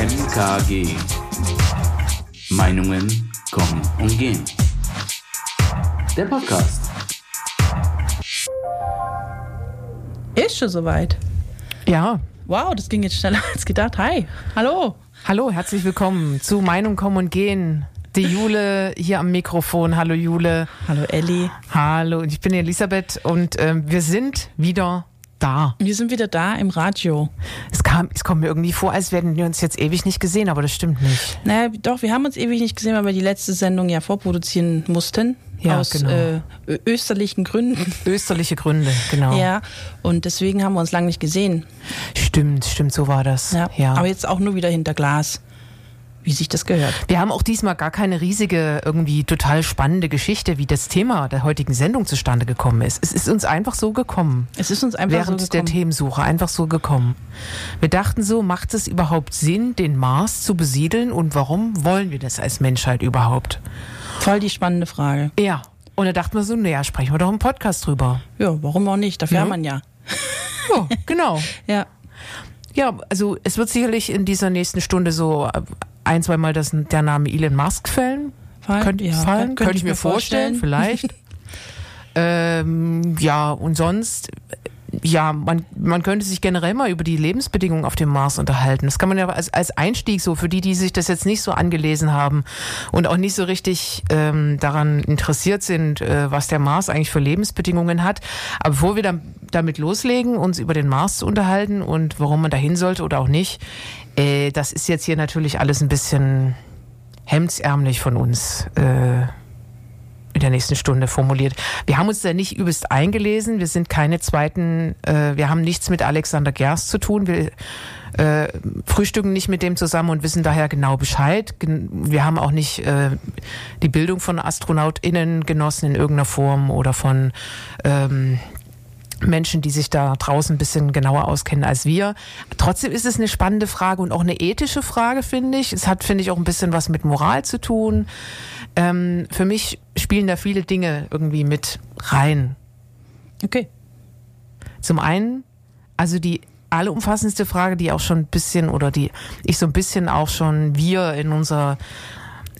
MKG. Meinungen kommen und gehen. Der Podcast. Ist schon soweit. Ja. Wow, das ging jetzt schneller als gedacht. Hi, hallo. Hallo, herzlich willkommen zu Meinung kommen und gehen. Die Jule hier am Mikrofon. Hallo Jule. Hallo Elli. Hallo, ich bin Elisabeth und ähm, wir sind wieder da. Wir sind wieder da im Radio. Es, kam, es kommt mir irgendwie vor, als hätten wir uns jetzt ewig nicht gesehen, aber das stimmt nicht. Naja, doch, wir haben uns ewig nicht gesehen, weil wir die letzte Sendung ja vorproduzieren mussten. Ja, aus genau. äh, österlichen Gründen. Österliche Gründe, genau. Ja, und deswegen haben wir uns lange nicht gesehen. Stimmt, stimmt, so war das. Ja. ja. Aber jetzt auch nur wieder hinter Glas, wie sich das gehört. Wir haben auch diesmal gar keine riesige, irgendwie total spannende Geschichte, wie das Thema der heutigen Sendung zustande gekommen ist. Es ist uns einfach so gekommen. Es ist uns einfach während so der gekommen. Themensuche einfach so gekommen. Wir dachten so, macht es überhaupt Sinn, den Mars zu besiedeln und warum wollen wir das als Menschheit überhaupt? Voll die spannende Frage. Ja. Und da dachten wir so, naja, sprechen wir doch im Podcast drüber. Ja, warum auch nicht? Dafür Ja. haben man ja. Ja, genau. Ja. Ja, also es wird sicherlich in dieser nächsten Stunde so äh, ein, zweimal das, der Name Elon Musk fallen. Fall- Könnte ja, fallen, könnte ich mir vorstellen, vielleicht. ähm, ja, und sonst, ja, man, man könnte sich generell mal über die Lebensbedingungen auf dem Mars unterhalten. Das kann man ja als, als Einstieg so, für die, die sich das jetzt nicht so angelesen haben und auch nicht so richtig ähm, daran interessiert sind, äh, was der Mars eigentlich für Lebensbedingungen hat. Aber bevor wir dann damit loslegen, uns über den Mars zu unterhalten und warum man dahin sollte oder auch nicht, äh, das ist jetzt hier natürlich alles ein bisschen hemdsärmlich von uns äh, in der nächsten Stunde formuliert. Wir haben uns da nicht übelst eingelesen. Wir sind keine zweiten, äh, wir haben nichts mit Alexander Gerst zu tun. Wir äh, frühstücken nicht mit dem zusammen und wissen daher genau Bescheid. Wir haben auch nicht äh, die Bildung von AstronautInnen genossen in irgendeiner Form oder von ähm, Menschen, die sich da draußen ein bisschen genauer auskennen als wir. Trotzdem ist es eine spannende Frage und auch eine ethische Frage, finde ich. Es hat, finde ich, auch ein bisschen was mit Moral zu tun. Ähm, für mich spielen da viele Dinge irgendwie mit rein. Okay. Zum einen, also die allumfassendste Frage, die auch schon ein bisschen oder die ich so ein bisschen auch schon wir in unser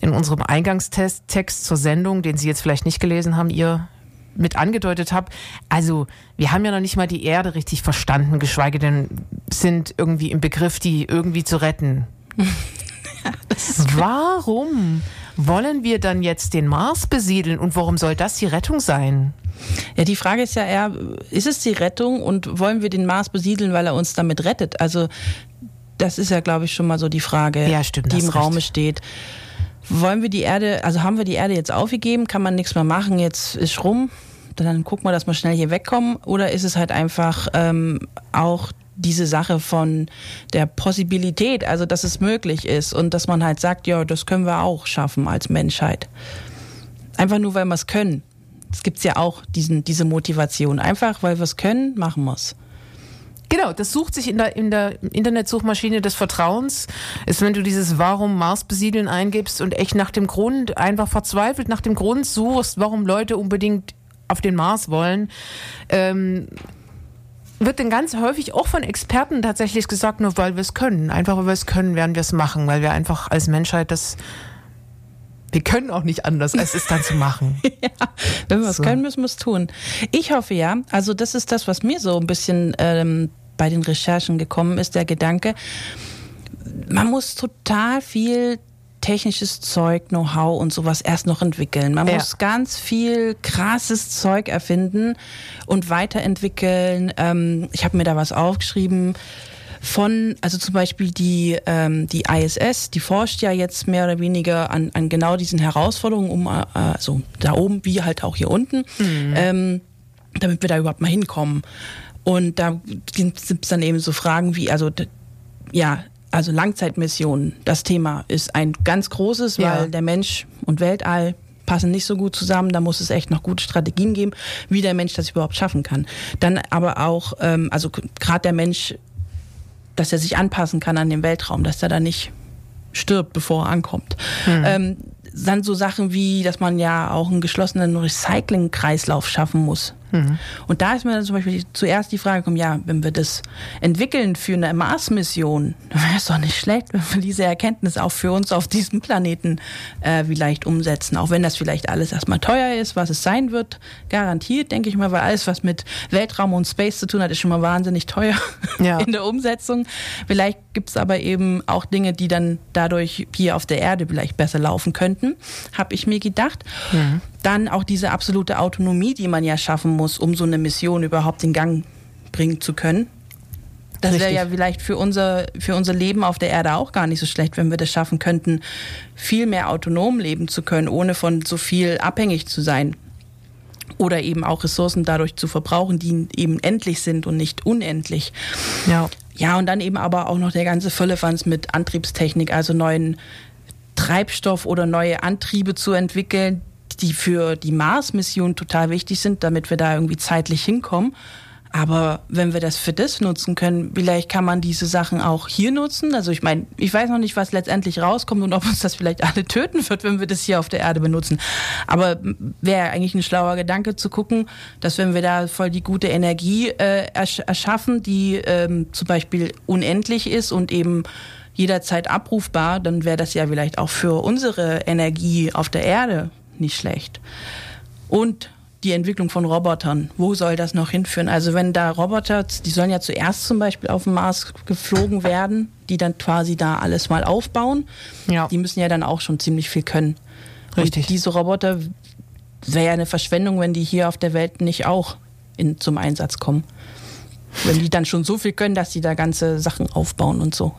in unserem Eingangstext Text zur Sendung, den Sie jetzt vielleicht nicht gelesen haben, ihr mit angedeutet habt. Also wir haben ja noch nicht mal die Erde richtig verstanden, geschweige denn sind irgendwie im Begriff, die irgendwie zu retten. Warum wollen wir dann jetzt den Mars besiedeln und warum soll das die Rettung sein? Ja, die Frage ist ja eher, ist es die Rettung und wollen wir den Mars besiedeln, weil er uns damit rettet? Also das ist ja, glaube ich, schon mal so die Frage, Ja, stimmt, die im recht. Raume steht. Wollen wir die Erde, also haben wir die Erde jetzt aufgegeben, kann man nichts mehr machen, jetzt ist rum, dann gucken wir, dass wir schnell hier wegkommen? Oder ist es halt einfach ähm, auch diese Sache von der Possibilität, also dass es möglich ist und dass man halt sagt, ja, das können wir auch schaffen als Menschheit. Einfach nur, weil wir es können. Es gibt ja auch diesen, diese Motivation. Einfach, weil wir es können, machen wir es. Genau, das sucht sich in der, in der Internetsuchmaschine des Vertrauens. Ist, wenn du dieses Warum Mars besiedeln eingibst und echt nach dem Grund, einfach verzweifelt nach dem Grund suchst, warum Leute unbedingt auf den Mars wollen, ähm, wird dann ganz häufig auch von Experten tatsächlich gesagt, nur weil wir es können. Einfach weil wir es können, werden wir es machen, weil wir einfach als Menschheit das. Wir können auch nicht anders, als es dann zu machen. ja, wenn wir es So. können, müssen wir es tun. Ich hoffe ja, also das ist das, was mir so ein bisschen ähm, bei den Recherchen gekommen ist, der Gedanke, man muss total viel technisches Zeug, Know-how und sowas erst noch entwickeln. Man Ja. muss ganz viel krasses Zeug erfinden und weiterentwickeln. Ähm, ich habe mir da was aufgeschrieben von, also zum Beispiel die, ähm, die ISS, die forscht ja jetzt mehr oder weniger an, an genau diesen Herausforderungen, um äh, also da oben wie halt auch hier unten, ähm, damit wir da überhaupt mal hinkommen. Und da gibt es dann eben so Fragen wie, also ja, also Langzeitmissionen, das Thema ist ein ganz großes, weil Ja. der Mensch und Weltall passen nicht so gut zusammen. Da muss es echt noch gute Strategien geben, wie der Mensch das überhaupt schaffen kann. Dann aber auch, ähm, also gerade der Mensch, dass er sich anpassen kann an den Weltraum, dass er da nicht stirbt, bevor er ankommt. Ähm, dann so Sachen wie, dass man ja auch einen geschlossenen Recycling-Kreislauf schaffen muss. Mhm. Und da ist mir dann zum Beispiel zuerst die Frage gekommen, ja, wenn wir das entwickeln für eine Mars-Mission, dann wäre es doch nicht schlecht, wenn wir diese Erkenntnis auch für uns auf diesem Planeten äh, vielleicht umsetzen. Auch wenn das vielleicht alles erstmal teuer ist, was es sein wird, garantiert, denke ich mal, weil alles, was mit Weltraum und Space zu tun hat, ist schon mal wahnsinnig teuer ja. in der Umsetzung. Vielleicht gibt es aber eben auch Dinge, die dann dadurch hier auf der Erde vielleicht besser laufen könnten, habe ich mir gedacht. Mhm. Dann auch diese absolute Autonomie, die man ja schaffen muss, um so eine Mission überhaupt in Gang bringen zu können. Das wäre ja vielleicht für unser, für unser Leben auf der Erde auch gar nicht so schlecht, wenn wir das schaffen könnten, viel mehr autonom leben zu können, ohne von so viel abhängig zu sein. Oder eben auch Ressourcen dadurch zu verbrauchen, die eben endlich sind und nicht unendlich. Ja. Ja, und dann eben aber auch noch der ganze Völlefanz mit Antriebstechnik, also neuen Treibstoff oder neue Antriebe zu entwickeln, die für die Mars-Mission total wichtig sind, damit wir da irgendwie zeitlich hinkommen. Aber wenn wir das für das nutzen können, vielleicht kann man diese Sachen auch hier nutzen. Also ich meine, ich weiß noch nicht, was letztendlich rauskommt und ob uns das vielleicht alle töten wird, wenn wir das hier auf der Erde benutzen. Aber wäre eigentlich ein schlauer Gedanke zu gucken, dass wenn wir da voll die gute Energie äh, ersch erschaffen, die ähm, zum Beispiel unendlich ist und eben jederzeit abrufbar, dann wäre das ja vielleicht auch für unsere Energie auf der Erde nicht schlecht. Und die Entwicklung von Robotern. Wo soll das noch hinführen? Also wenn da Roboter, die sollen ja zuerst zum Beispiel auf den Mars geflogen werden, die dann quasi da alles mal aufbauen. Ja. Die müssen ja dann auch schon ziemlich viel können. Richtig. Und diese Roboter wäre ja eine Verschwendung, wenn die hier auf der Welt nicht auch in, zum Einsatz kommen. Wenn die dann schon so viel können, dass die da ganze Sachen aufbauen und so.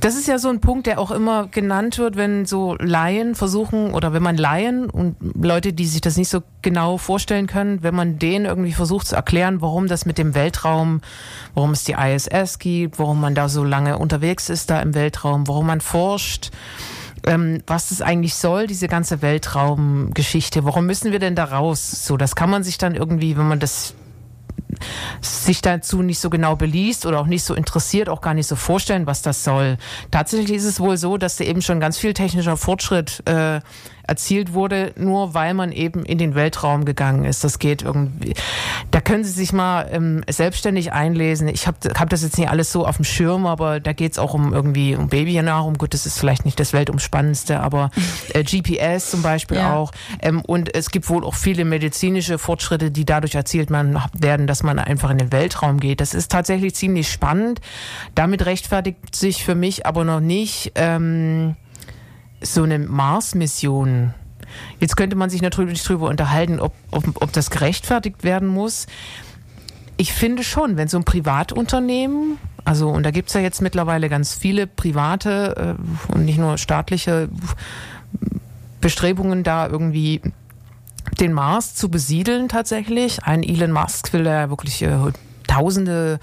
Das ist ja so ein Punkt, der auch immer genannt wird, wenn so Laien versuchen oder wenn man Laien und Leute, die sich das nicht so genau vorstellen können, wenn man denen irgendwie versucht zu erklären, warum das mit dem Weltraum, warum es die ISS gibt, warum man da so lange unterwegs ist da im Weltraum, warum man forscht, ähm, was das eigentlich soll, diese ganze Weltraumgeschichte. Warum müssen wir denn da raus? So, das kann man sich dann irgendwie, wenn man das sich dazu nicht so genau beliest oder auch nicht so interessiert, auch gar nicht so vorstellen, was das soll. Tatsächlich ist es wohl so, dass da eben schon ganz viel technischer Fortschritt äh, erzielt wurde, nur weil man eben in den Weltraum gegangen ist. Das geht irgendwie. Da können Sie sich mal ähm, selbstständig einlesen. Ich habe hab das jetzt nicht alles so auf dem Schirm, aber da geht es auch um irgendwie um Babynahrung. Gut, das ist vielleicht nicht das Weltumspannendste, aber äh, GPS zum Beispiel ja. auch. Ähm, und es gibt wohl auch viele medizinische Fortschritte, die dadurch erzielt man, werden, dass man einfach in den Weltraum geht. Das ist tatsächlich ziemlich spannend. Damit rechtfertigt sich für mich aber noch nicht. Ähm, so eine Mars-Mission. Jetzt könnte man sich natürlich darüber unterhalten, ob, ob, ob das gerechtfertigt werden muss. Ich finde schon, wenn so ein Privatunternehmen, also und da gibt es ja jetzt mittlerweile ganz viele private äh, und nicht nur staatliche Bestrebungen, da irgendwie den Mars zu besiedeln tatsächlich. Ein Elon Musk will ja wirklich äh, Tausende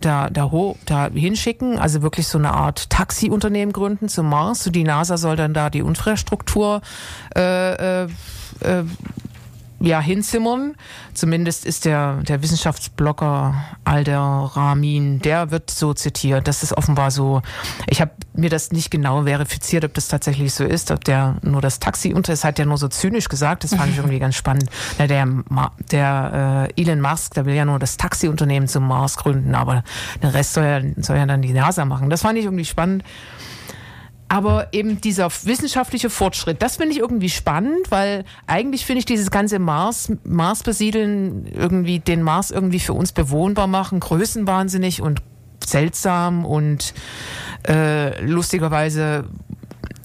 da, da, da hinschicken, also wirklich so eine Art Taxiunternehmen gründen zum Mars. Die NASA soll dann da die Infrastruktur äh, äh, äh ja, hinzimmern. Zumindest ist der, der Wissenschaftsblogger Alder Ramin, der wird so zitiert. Das ist offenbar so. Ich habe mir das nicht genau verifiziert, ob das tatsächlich so ist, ob der nur das Taxi unter ist, hat ja nur so zynisch gesagt. Das fand ich irgendwie ganz spannend. Na, der der äh, Elon Musk, der will ja nur das Taxiunternehmen zum Mars gründen, aber den Rest soll ja, soll ja dann die NASA machen. Das fand ich irgendwie spannend. Aber eben dieser wissenschaftliche Fortschritt, das finde ich irgendwie spannend, weil eigentlich finde ich dieses ganze Mars, Mars besiedeln, irgendwie den Mars irgendwie für uns bewohnbar machen, größenwahnsinnig und seltsam und äh, lustigerweise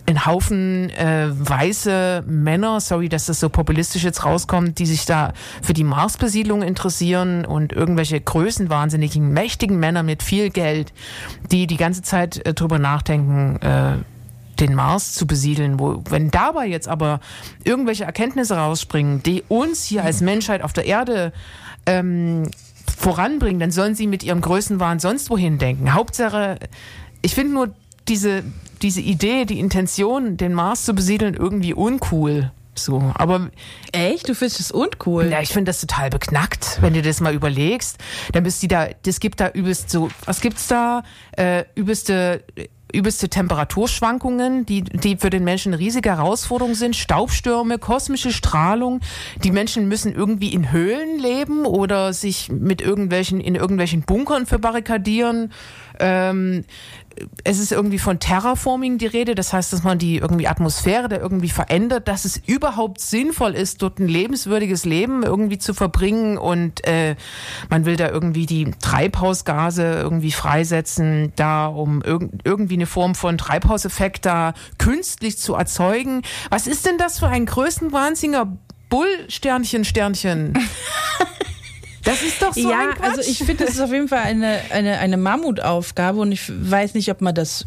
ein Haufen äh, weiße Männer, sorry, dass das so populistisch jetzt rauskommt, die sich da für die Marsbesiedlung interessieren und irgendwelche größenwahnsinnigen, mächtigen Männer mit viel Geld, die die ganze Zeit äh, drüber nachdenken, äh, den Mars zu besiedeln. Wo, wenn dabei jetzt aber irgendwelche Erkenntnisse rausspringen, die uns hier als Menschheit auf der Erde ähm, voranbringen, dann sollen sie mit ihrem Größenwahn sonst wohin denken. Hauptsache, ich finde nur diese, diese Idee, die Intention, den Mars zu besiedeln, irgendwie uncool. So, aber echt, du findest es uncool? Ja, ich finde das total beknackt, wenn du das mal überlegst. Dann bist du da, das gibt da übelst so, was gibt's da? Äh, übelste übelste Temperaturschwankungen, die, die für den Menschen eine riesige Herausforderung sind, Staubstürme, kosmische Strahlung. Die Menschen müssen irgendwie in Höhlen leben oder sich mit irgendwelchen, in irgendwelchen Bunkern verbarrikadieren. Ähm, es ist irgendwie von Terraforming die Rede, das heißt, dass man die irgendwie Atmosphäre da irgendwie verändert, dass es überhaupt sinnvoll ist, dort ein lebenswürdiges Leben irgendwie zu verbringen und äh, man will da irgendwie die Treibhausgase irgendwie freisetzen, da um irg irgendwie eine Form von Treibhauseffekt da künstlich zu erzeugen. Was ist denn das für ein größtenwahnsinniger Bull-Sternchen, Sternchen? Das ist doch so Ja, also ich finde, das ist auf jeden Fall eine, eine, eine Mammutaufgabe und ich weiß nicht, ob man das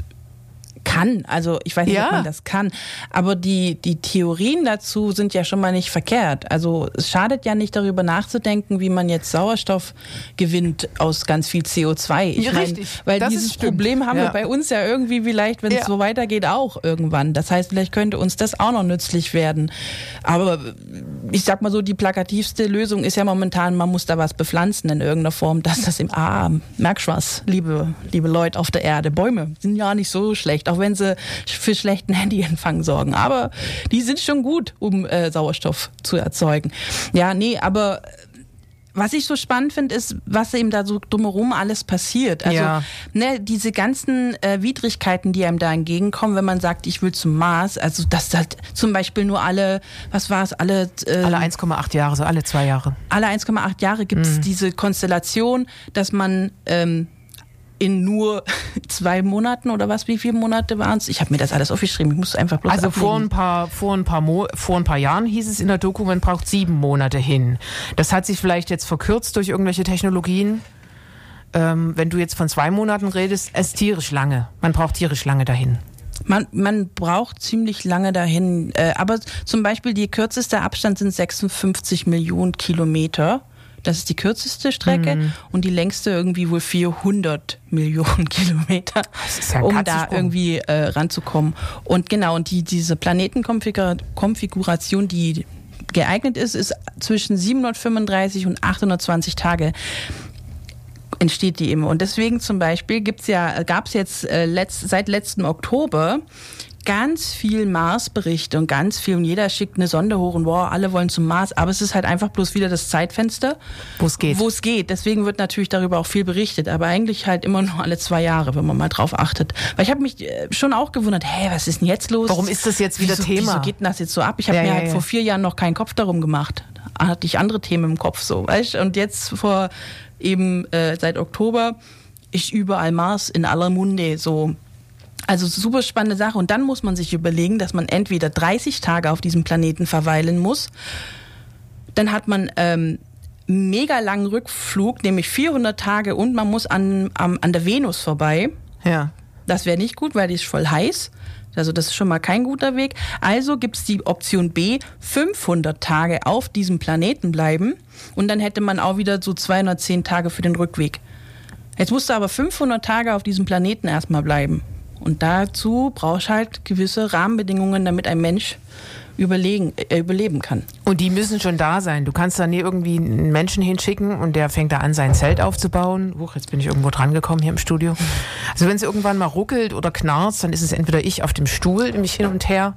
kann. Also ich weiß nicht, ja. ob man das kann. Aber die, die Theorien dazu sind ja schon mal nicht verkehrt. Also es schadet ja nicht darüber nachzudenken, wie man jetzt Sauerstoff gewinnt aus ganz viel CO2. Ich ja, mein, richtig. Weil das dieses Problem haben ja. wir bei uns ja irgendwie vielleicht, wenn es so weitergeht, auch irgendwann. Das heißt, vielleicht könnte uns das auch noch nützlich werden. Aber ich sag mal so, die plakativste Lösung ist ja momentan, man muss da was bepflanzen in irgendeiner Form, dass das im Ah, merkst du was, liebe, liebe Leute auf der Erde. Bäume sind ja nicht so schlecht, auch wenn sie für schlechten Handyempfang sorgen. Aber die sind schon gut, um äh, Sauerstoff zu erzeugen. Ja, nee, aber was ich so spannend finde, ist, was eben da so drumherum alles passiert. Also, ja. ne, diese ganzen äh, Widrigkeiten, die einem da entgegenkommen, wenn man sagt, ich will zum Mars, also dass halt zum Beispiel nur alle, was war es, alle äh, alle 1,8 Jahre, so alle zwei Jahre. Alle 1,8 Jahre gibt es mhm. diese Konstellation, dass man ähm, in nur zwei Monaten oder was? Wie viele Monate waren es? Ich habe mir das alles aufgeschrieben. Ich muss einfach bloß Also vor ein paar vor ein paar Mo vor ein paar Jahren hieß es in der Doku, man braucht sieben Monate hin. Das hat sich vielleicht jetzt verkürzt durch irgendwelche Technologien. Ähm, wenn du jetzt von zwei Monaten redest, es ist tierisch lange. Man braucht tierisch lange dahin. Man, man braucht ziemlich lange dahin. Äh, aber zum Beispiel die kürzeste Abstand sind 56 Millionen Kilometer. Das ist die kürzeste Strecke mhm. und die längste irgendwie wohl 400 Millionen Kilometer, ja um da irgendwie äh, ranzukommen. Und genau, und die, diese Planetenkonfiguration, die geeignet ist, ist zwischen 735 und 820 Tage entsteht die immer. Und deswegen zum Beispiel gibt's ja, gab es jetzt äh, letzt, seit letztem Oktober ganz viel Mars-Berichte und ganz viel und jeder schickt eine Sonde hoch und wow, alle wollen zum Mars, aber es ist halt einfach bloß wieder das Zeitfenster, wo es geht. Wo es geht. Deswegen wird natürlich darüber auch viel berichtet, aber eigentlich halt immer nur alle zwei Jahre, wenn man mal drauf achtet. Weil ich habe mich äh, schon auch gewundert, hä, was ist denn jetzt los? Warum ist das jetzt wieder wieso, Thema? Wieso geht denn das jetzt so ab? Ich habe ja, mir ja, halt ja. vor vier Jahren noch keinen Kopf darum gemacht. Da hatte ich andere Themen im Kopf so, weißt? Und jetzt vor eben äh, seit Oktober ist überall Mars in aller Munde so also super spannende Sache. Und dann muss man sich überlegen, dass man entweder 30 Tage auf diesem Planeten verweilen muss. Dann hat man ähm, mega langen Rückflug, nämlich 400 Tage und man muss an, an, an der Venus vorbei. Ja. Das wäre nicht gut, weil die ist voll heiß. Also das ist schon mal kein guter Weg. Also gibt es die Option B, 500 Tage auf diesem Planeten bleiben und dann hätte man auch wieder so 210 Tage für den Rückweg. Jetzt musst du aber 500 Tage auf diesem Planeten erstmal bleiben. Und dazu brauchst du halt gewisse Rahmenbedingungen, damit ein Mensch überlegen, äh, überleben kann. Und die müssen schon da sein. Du kannst da nie irgendwie einen Menschen hinschicken und der fängt da an, sein Zelt aufzubauen. Huch, jetzt bin ich irgendwo dran gekommen hier im Studio. Also wenn es irgendwann mal ruckelt oder knarzt, dann ist es entweder ich auf dem Stuhl, nämlich hin und her.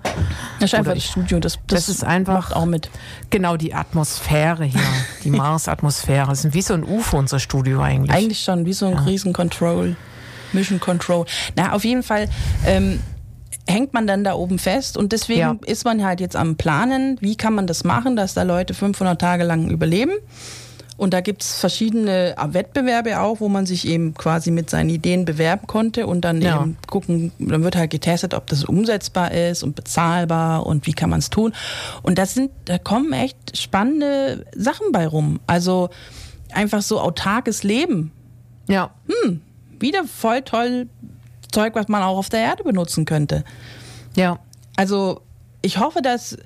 Das ist einfach das Studio. Das, das, das ist einfach auch mit. Genau, die Atmosphäre hier. Die Mars-Atmosphäre. Das ist wie so ein UFO, unser Studio eigentlich. Eigentlich schon, wie so ein ja. Riesencontrol. Mission Control. Na, auf jeden Fall. Ähm, hängt man dann da oben fest und deswegen ja. ist man halt jetzt am Planen, wie kann man das machen, dass da Leute 500 Tage lang überleben. Und da gibt's verschiedene Wettbewerbe auch, wo man sich eben quasi mit seinen Ideen bewerben konnte und dann ja. eben gucken, dann wird halt getestet, ob das umsetzbar ist und bezahlbar und wie kann man es tun. Und das sind, da kommen echt spannende Sachen bei rum. Also einfach so autarkes Leben. Ja. Hm, wieder voll toll Zeug, was man auch auf der Erde benutzen könnte. Ja. Also ich hoffe, dass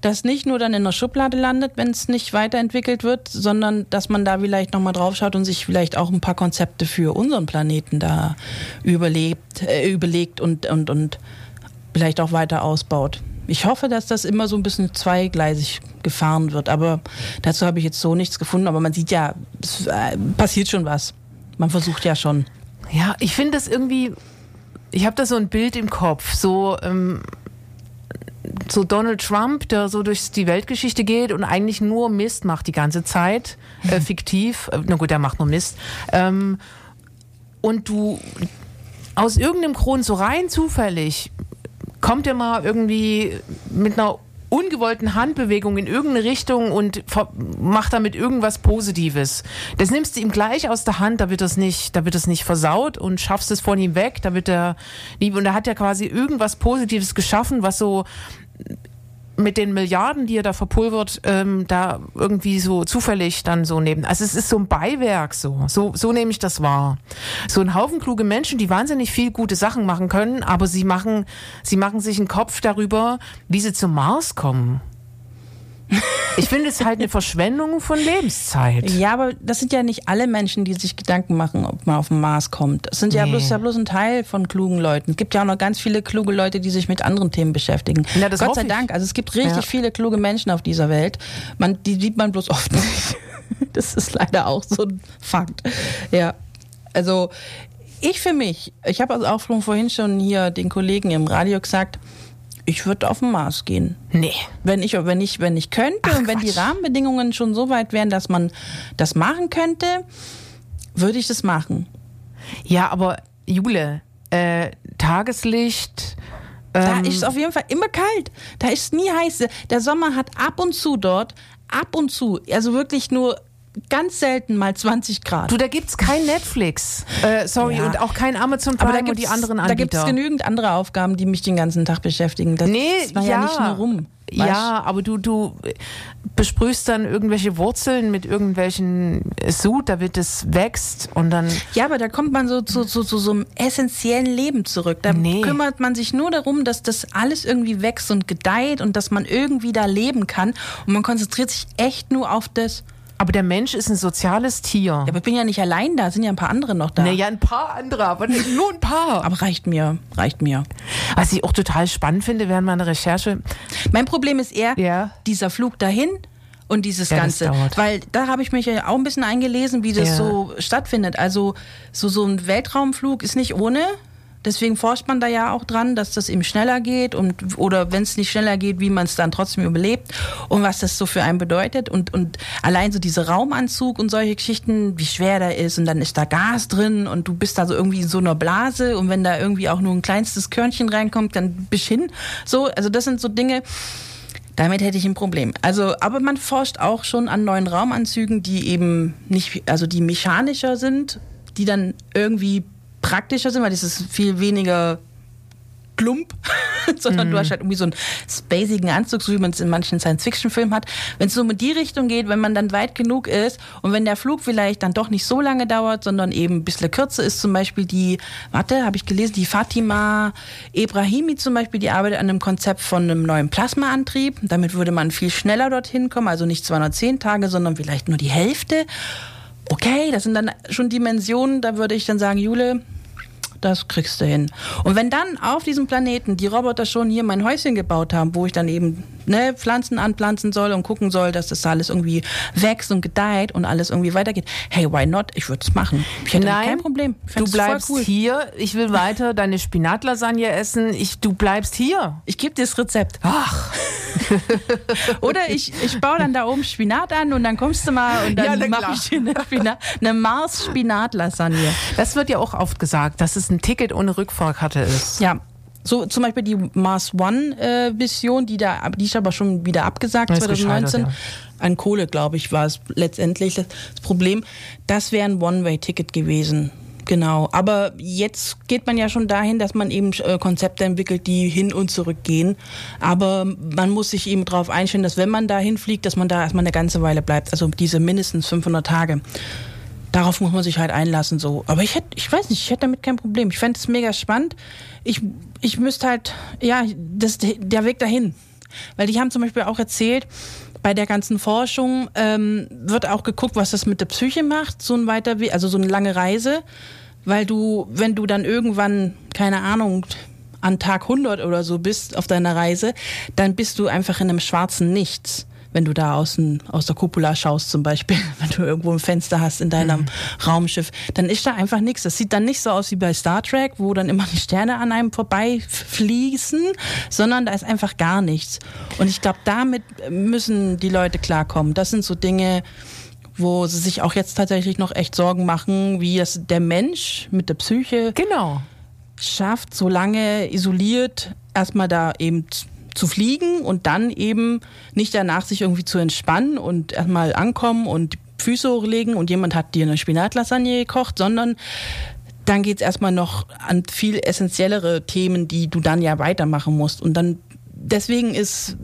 das nicht nur dann in der Schublade landet, wenn es nicht weiterentwickelt wird, sondern dass man da vielleicht nochmal drauf schaut und sich vielleicht auch ein paar Konzepte für unseren Planeten da überlebt, äh, überlegt und, und, und vielleicht auch weiter ausbaut. Ich hoffe, dass das immer so ein bisschen zweigleisig gefahren wird, aber dazu habe ich jetzt so nichts gefunden. Aber man sieht ja, es äh, passiert schon was. Man versucht ja schon. Ja, ich finde das irgendwie ich habe da so ein Bild im Kopf, so ähm, so Donald Trump, der so durch die Weltgeschichte geht und eigentlich nur Mist macht die ganze Zeit, äh, fiktiv. Äh, na gut, der macht nur Mist. Ähm, und du aus irgendeinem Grund so rein zufällig kommt er mal irgendwie mit einer ungewollten Handbewegung in irgendeine Richtung und macht damit irgendwas Positives. Das nimmst du ihm gleich aus der Hand, da wird das nicht, da wird das nicht versaut und schaffst es von ihm weg, da wird er lieb und er hat ja quasi irgendwas Positives geschaffen, was so mit den Milliarden, die er da verpulvert, ähm, da irgendwie so zufällig dann so neben. Also es ist so ein Beiwerk so. So, so nehme ich das wahr. So ein Haufen kluge Menschen, die wahnsinnig viel gute Sachen machen können, aber sie machen, sie machen sich einen Kopf darüber, wie sie zum Mars kommen. Ich finde es halt eine Verschwendung von Lebenszeit. Ja, aber das sind ja nicht alle Menschen, die sich Gedanken machen, ob man auf den Mars kommt. Das sind nee. ja, bloß, ja bloß ein Teil von klugen Leuten. Es gibt ja auch noch ganz viele kluge Leute, die sich mit anderen Themen beschäftigen. Ja, Gott sei Dank. Also es gibt richtig ja. viele kluge Menschen auf dieser Welt. Man, die sieht man bloß oft nicht. Das ist leider auch so ein Fakt. Ja. Also ich für mich, ich habe also auch vorhin schon hier den Kollegen im Radio gesagt, ich würde auf den Mars gehen. Nee. Wenn ich, wenn ich, wenn ich könnte Ach, und wenn Quatsch. die Rahmenbedingungen schon so weit wären, dass man das machen könnte, würde ich das machen. Ja, aber Jule, äh, Tageslicht. da ähm, ist es auf jeden Fall immer kalt. Da ist es nie heiß. Der Sommer hat ab und zu dort, ab und zu, also wirklich nur ganz selten mal 20 Grad. Du, da gibt's kein Netflix. Äh, sorry, ja. und auch kein Amazon Prime Aber und die anderen Anbieter. Da gibt's genügend andere Aufgaben, die mich den ganzen Tag beschäftigen. Das nee, war ja, ja nicht nur rum. Ja, aber du, du besprühst dann irgendwelche Wurzeln mit irgendwelchen Sud, damit es wächst und dann. Ja, aber da kommt man so zu, zu, zu so einem essentiellen Leben zurück. Da nee. kümmert man sich nur darum, dass das alles irgendwie wächst und gedeiht und dass man irgendwie da leben kann. Und man konzentriert sich echt nur auf das aber der Mensch ist ein soziales Tier. Ja, aber ich bin ja nicht allein da, sind ja ein paar andere noch da. Naja, ein paar andere, aber nur ein paar. Aber reicht mir, reicht mir. Was ich auch total spannend finde während meiner Recherche. Mein Problem ist eher ja. dieser Flug dahin und dieses ja, Ganze. Weil da habe ich mich ja auch ein bisschen eingelesen, wie das ja. so stattfindet. Also so, so ein Weltraumflug ist nicht ohne. Deswegen forscht man da ja auch dran, dass das eben schneller geht und oder wenn es nicht schneller geht, wie man es dann trotzdem überlebt und was das so für einen bedeutet und und allein so diese Raumanzug und solche Geschichten, wie schwer der ist und dann ist da Gas drin und du bist da so irgendwie in so einer Blase und wenn da irgendwie auch nur ein kleinstes Körnchen reinkommt, dann bist hin. So, also das sind so Dinge. Damit hätte ich ein Problem. Also, aber man forscht auch schon an neuen Raumanzügen, die eben nicht, also die mechanischer sind, die dann irgendwie praktischer sind, weil das ist viel weniger plump, sondern mm. du hast halt irgendwie so einen spacigen Anzug, so wie man es in manchen Science-Fiction-Filmen hat. Wenn es so in die Richtung geht, wenn man dann weit genug ist und wenn der Flug vielleicht dann doch nicht so lange dauert, sondern eben ein bisschen kürzer ist, zum Beispiel die, warte, habe ich gelesen, die Fatima Ebrahimi zum Beispiel, die arbeitet an einem Konzept von einem neuen Plasmaantrieb. Damit würde man viel schneller dorthin kommen, also nicht 210 Tage, sondern vielleicht nur die Hälfte. Okay, das sind dann schon Dimensionen, da würde ich dann sagen, Jule, das kriegst du hin. Und wenn dann auf diesem Planeten die Roboter schon hier mein Häuschen gebaut haben, wo ich dann eben ne, Pflanzen anpflanzen soll und gucken soll, dass das alles irgendwie wächst und gedeiht und alles irgendwie weitergeht, hey, why not? Ich würde es machen. Ich hätte Nein, kein Problem. Du bleibst cool. hier. Ich will weiter deine Spinatlasagne essen. Ich, du bleibst hier. Ich gebe dir das Rezept. Ach. Oder ich, ich baue dann da oben Spinat an und dann kommst du mal und dann ja, mache ich dir eine, Spinat, eine Mars-Spinatlasagne. Das wird ja auch oft gesagt, dass es ein Ticket ohne Rückfahrkarte ist. Ja, so zum Beispiel die Mars One äh, Vision, die da, die ist aber schon wieder abgesagt das 2019. Ja. An Kohle, glaube ich, war es letztendlich das Problem. Das wäre ein One-Way-Ticket gewesen. Genau, aber jetzt geht man ja schon dahin, dass man eben äh, Konzepte entwickelt, die hin und zurück gehen. Aber man muss sich eben darauf einstellen, dass wenn man da hinfliegt, dass man da erstmal eine ganze Weile bleibt. Also diese mindestens 500 Tage. Darauf muss man sich halt einlassen so. Aber ich hätte, ich weiß nicht, ich hätte damit kein Problem. Ich fände es mega spannend. Ich, ich müsste halt, ja, das, der Weg dahin. Weil die haben zum Beispiel auch erzählt, bei der ganzen Forschung ähm, wird auch geguckt, was das mit der Psyche macht, so ein weiter, also so eine lange Reise, weil du, wenn du dann irgendwann, keine Ahnung, an Tag 100 oder so bist auf deiner Reise, dann bist du einfach in einem schwarzen Nichts wenn du da aus, aus der Cupola schaust zum Beispiel, wenn du irgendwo ein Fenster hast in deinem mhm. Raumschiff, dann ist da einfach nichts. Das sieht dann nicht so aus wie bei Star Trek, wo dann immer die Sterne an einem vorbeifließen, sondern da ist einfach gar nichts. Und ich glaube, damit müssen die Leute klarkommen. Das sind so Dinge, wo sie sich auch jetzt tatsächlich noch echt Sorgen machen, wie es der Mensch mit der Psyche genau. schafft, so lange isoliert erstmal da eben zu fliegen und dann eben nicht danach sich irgendwie zu entspannen und erstmal ankommen und Füße hochlegen und jemand hat dir eine Spinatlasagne gekocht, sondern dann geht es erstmal noch an viel essentiellere Themen, die du dann ja weitermachen musst. Und dann deswegen ist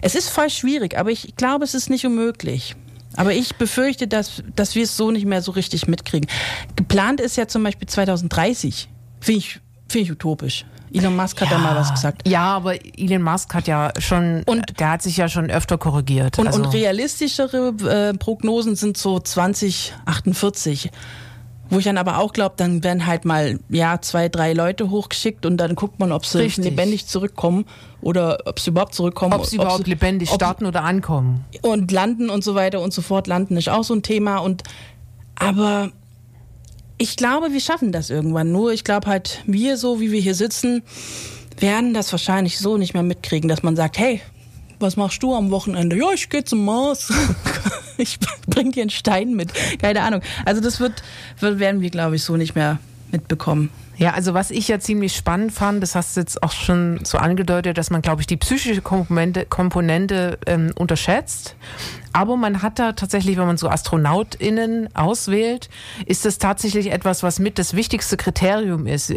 es ist voll schwierig, aber ich glaube, es ist nicht unmöglich. Aber ich befürchte, dass, dass wir es so nicht mehr so richtig mitkriegen. Geplant ist ja zum Beispiel 2030. Finde ich, find ich utopisch. Elon Musk hat ja, da mal was gesagt. Ja, aber Elon Musk hat ja schon, und, der hat sich ja schon öfter korrigiert. Und, also. und realistischere äh, Prognosen sind so 2048. Wo ich dann aber auch glaube, dann werden halt mal ja zwei, drei Leute hochgeschickt und dann guckt man, ob sie Richtig. lebendig zurückkommen oder ob sie überhaupt zurückkommen. Ob sie ob überhaupt sie, lebendig starten oder ankommen. Und landen und so weiter und so fort. Landen ist auch so ein Thema. Und aber ich glaube, wir schaffen das irgendwann. Nur ich glaube halt, wir so, wie wir hier sitzen, werden das wahrscheinlich so nicht mehr mitkriegen, dass man sagt, hey, was machst du am Wochenende? Ja, ich gehe zum Mars. ich bring dir einen Stein mit. Keine Ahnung. Also das wird, wird werden wir, glaube ich, so nicht mehr mitbekommen. Ja, also was ich ja ziemlich spannend fand, das hast du jetzt auch schon so angedeutet, dass man, glaube ich, die psychische Komponente, Komponente ähm, unterschätzt. Aber man hat da tatsächlich, wenn man so AstronautInnen auswählt, ist das tatsächlich etwas, was mit das wichtigste Kriterium ist.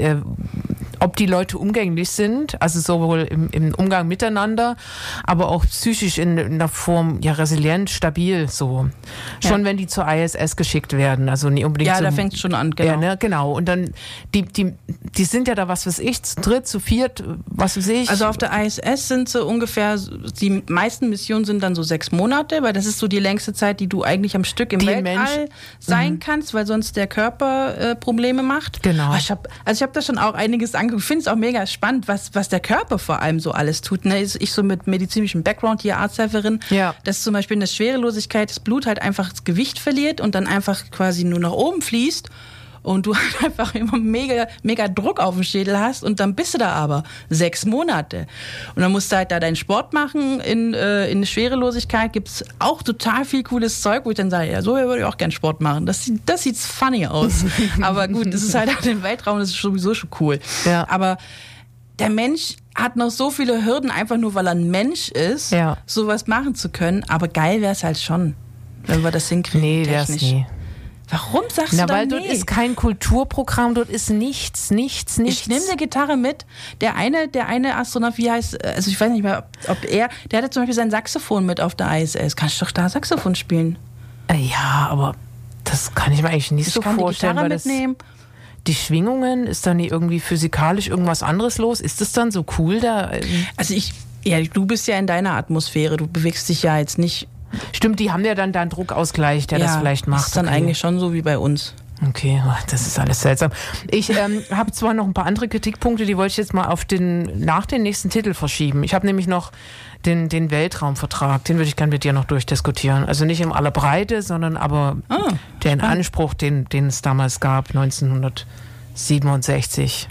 Ob die Leute umgänglich sind, also sowohl im, im Umgang miteinander, aber auch psychisch in, in der Form ja resilient, stabil so. Schon ja. wenn die zur ISS geschickt werden, also nicht unbedingt. Ja, da fängt schon an, genau. Ja, ne, genau. Und dann die die die sind ja da was weiß ich, zu dritt, zu viert, was weiß ich. Also auf der ISS sind sie ungefähr die meisten Missionen sind dann so sechs Monate, weil das ist so die längste Zeit, die du eigentlich am Stück im die Weltall Mensch. sein mhm. kannst, weil sonst der Körper äh, Probleme macht. Genau. ich hab, also ich habe da schon auch einiges angeguckt ich finde es auch mega spannend, was, was der Körper vor allem so alles tut. Ne? Ich so mit medizinischem Background hier Arzthelferin, ja. dass zum Beispiel in der Schwerelosigkeit das Blut halt einfach das Gewicht verliert und dann einfach quasi nur nach oben fließt und du halt einfach immer mega, mega Druck auf dem Schädel hast und dann bist du da aber sechs Monate. Und dann musst du halt da deinen Sport machen. In, äh, in Schwerelosigkeit gibt's auch total viel cooles Zeug, wo ich dann sage, ja, so würde ich auch gern Sport machen. Das, das sieht funny aus. aber gut, das ist halt auch im Weltraum, das ist sowieso schon cool. Ja. Aber der Mensch hat noch so viele Hürden, einfach nur weil er ein Mensch ist, ja. sowas machen zu können. Aber geil wäre es halt schon, wenn wir das hinkriegen. Nee, wäre es nie. Warum sagst Na, du weil nee? dort ist kein Kulturprogramm, dort ist nichts, nichts, nichts. Ich nehme eine Gitarre mit. Der eine, der eine Astronaut, wie heißt, also ich weiß nicht mehr, ob er, der hatte zum Beispiel sein Saxophon mit auf der ISS. Kannst du doch da Saxophon spielen? Äh, ja, aber das kann ich mir eigentlich nicht ich so kann vorstellen, die weil das mitnehmen. die Schwingungen, ist da nie irgendwie physikalisch irgendwas anderes los? Ist das dann so cool da? Also ich, ja, du bist ja in deiner Atmosphäre, du bewegst dich ja jetzt nicht Stimmt, die haben ja dann da einen Druckausgleich, der ja, das vielleicht macht. Das ist dann okay. eigentlich schon so wie bei uns. Okay, das ist alles seltsam. Ich ähm, habe zwar noch ein paar andere Kritikpunkte, die wollte ich jetzt mal auf den nach den nächsten Titel verschieben. Ich habe nämlich noch den, den Weltraumvertrag, den würde ich gerne mit dir noch durchdiskutieren. Also nicht in aller Breite, sondern aber ah, den Anspruch, den, den es damals gab, 1967.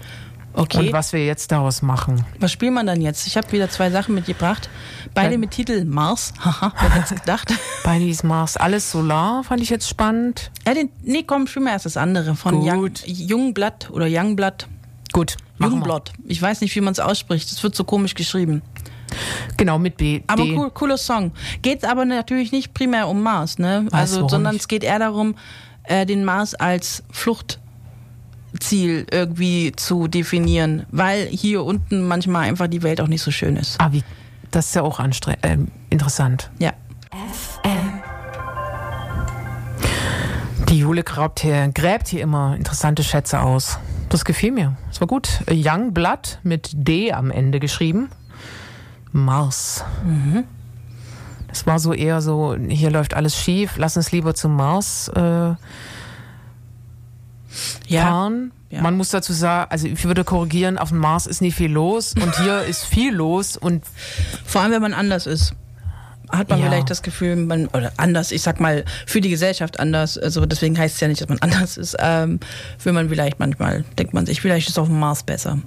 Okay. Und was wir jetzt daraus machen. Was spielt man dann jetzt? Ich habe wieder zwei Sachen mitgebracht. Beide ja. mit Titel Mars. Haha, wer hätte gedacht? Beide ist Mars. Alles Solar fand ich jetzt spannend. Ja, den, nee, komm, spielen wir erst das andere. Von. Young, Jungblatt oder Youngblatt. Gut. Jungblatt. Ich weiß nicht, wie man es ausspricht. Es wird so komisch geschrieben. Genau, mit B. Aber cool, cooler Song. Geht aber natürlich nicht primär um Mars, ne? Also, sondern nicht. es geht eher darum, äh, den Mars als Flucht Ziel irgendwie zu definieren, weil hier unten manchmal einfach die Welt auch nicht so schön ist. Ah, wie? Das ist ja auch anstrengend, äh, interessant. Ja. FM. Die Jule gräbt hier, gräbt hier immer interessante Schätze aus. Das gefiel mir. Das war gut. Young Blood mit D am Ende geschrieben. Mars. Mhm. Das war so eher so, hier läuft alles schief, lass uns lieber zum Mars. Äh, ja. fahren. Ja. Man muss dazu sagen, also ich würde korrigieren, auf dem Mars ist nicht viel los und hier ist viel los und vor allem, wenn man anders ist. hat man Ja. vielleicht das Gefühl, man, oder anders, ich sag mal, für die Gesellschaft anders, also deswegen heißt es ja nicht, dass man anders ist, ähm, will man vielleicht manchmal, denkt man sich, vielleicht ist auf dem Mars besser.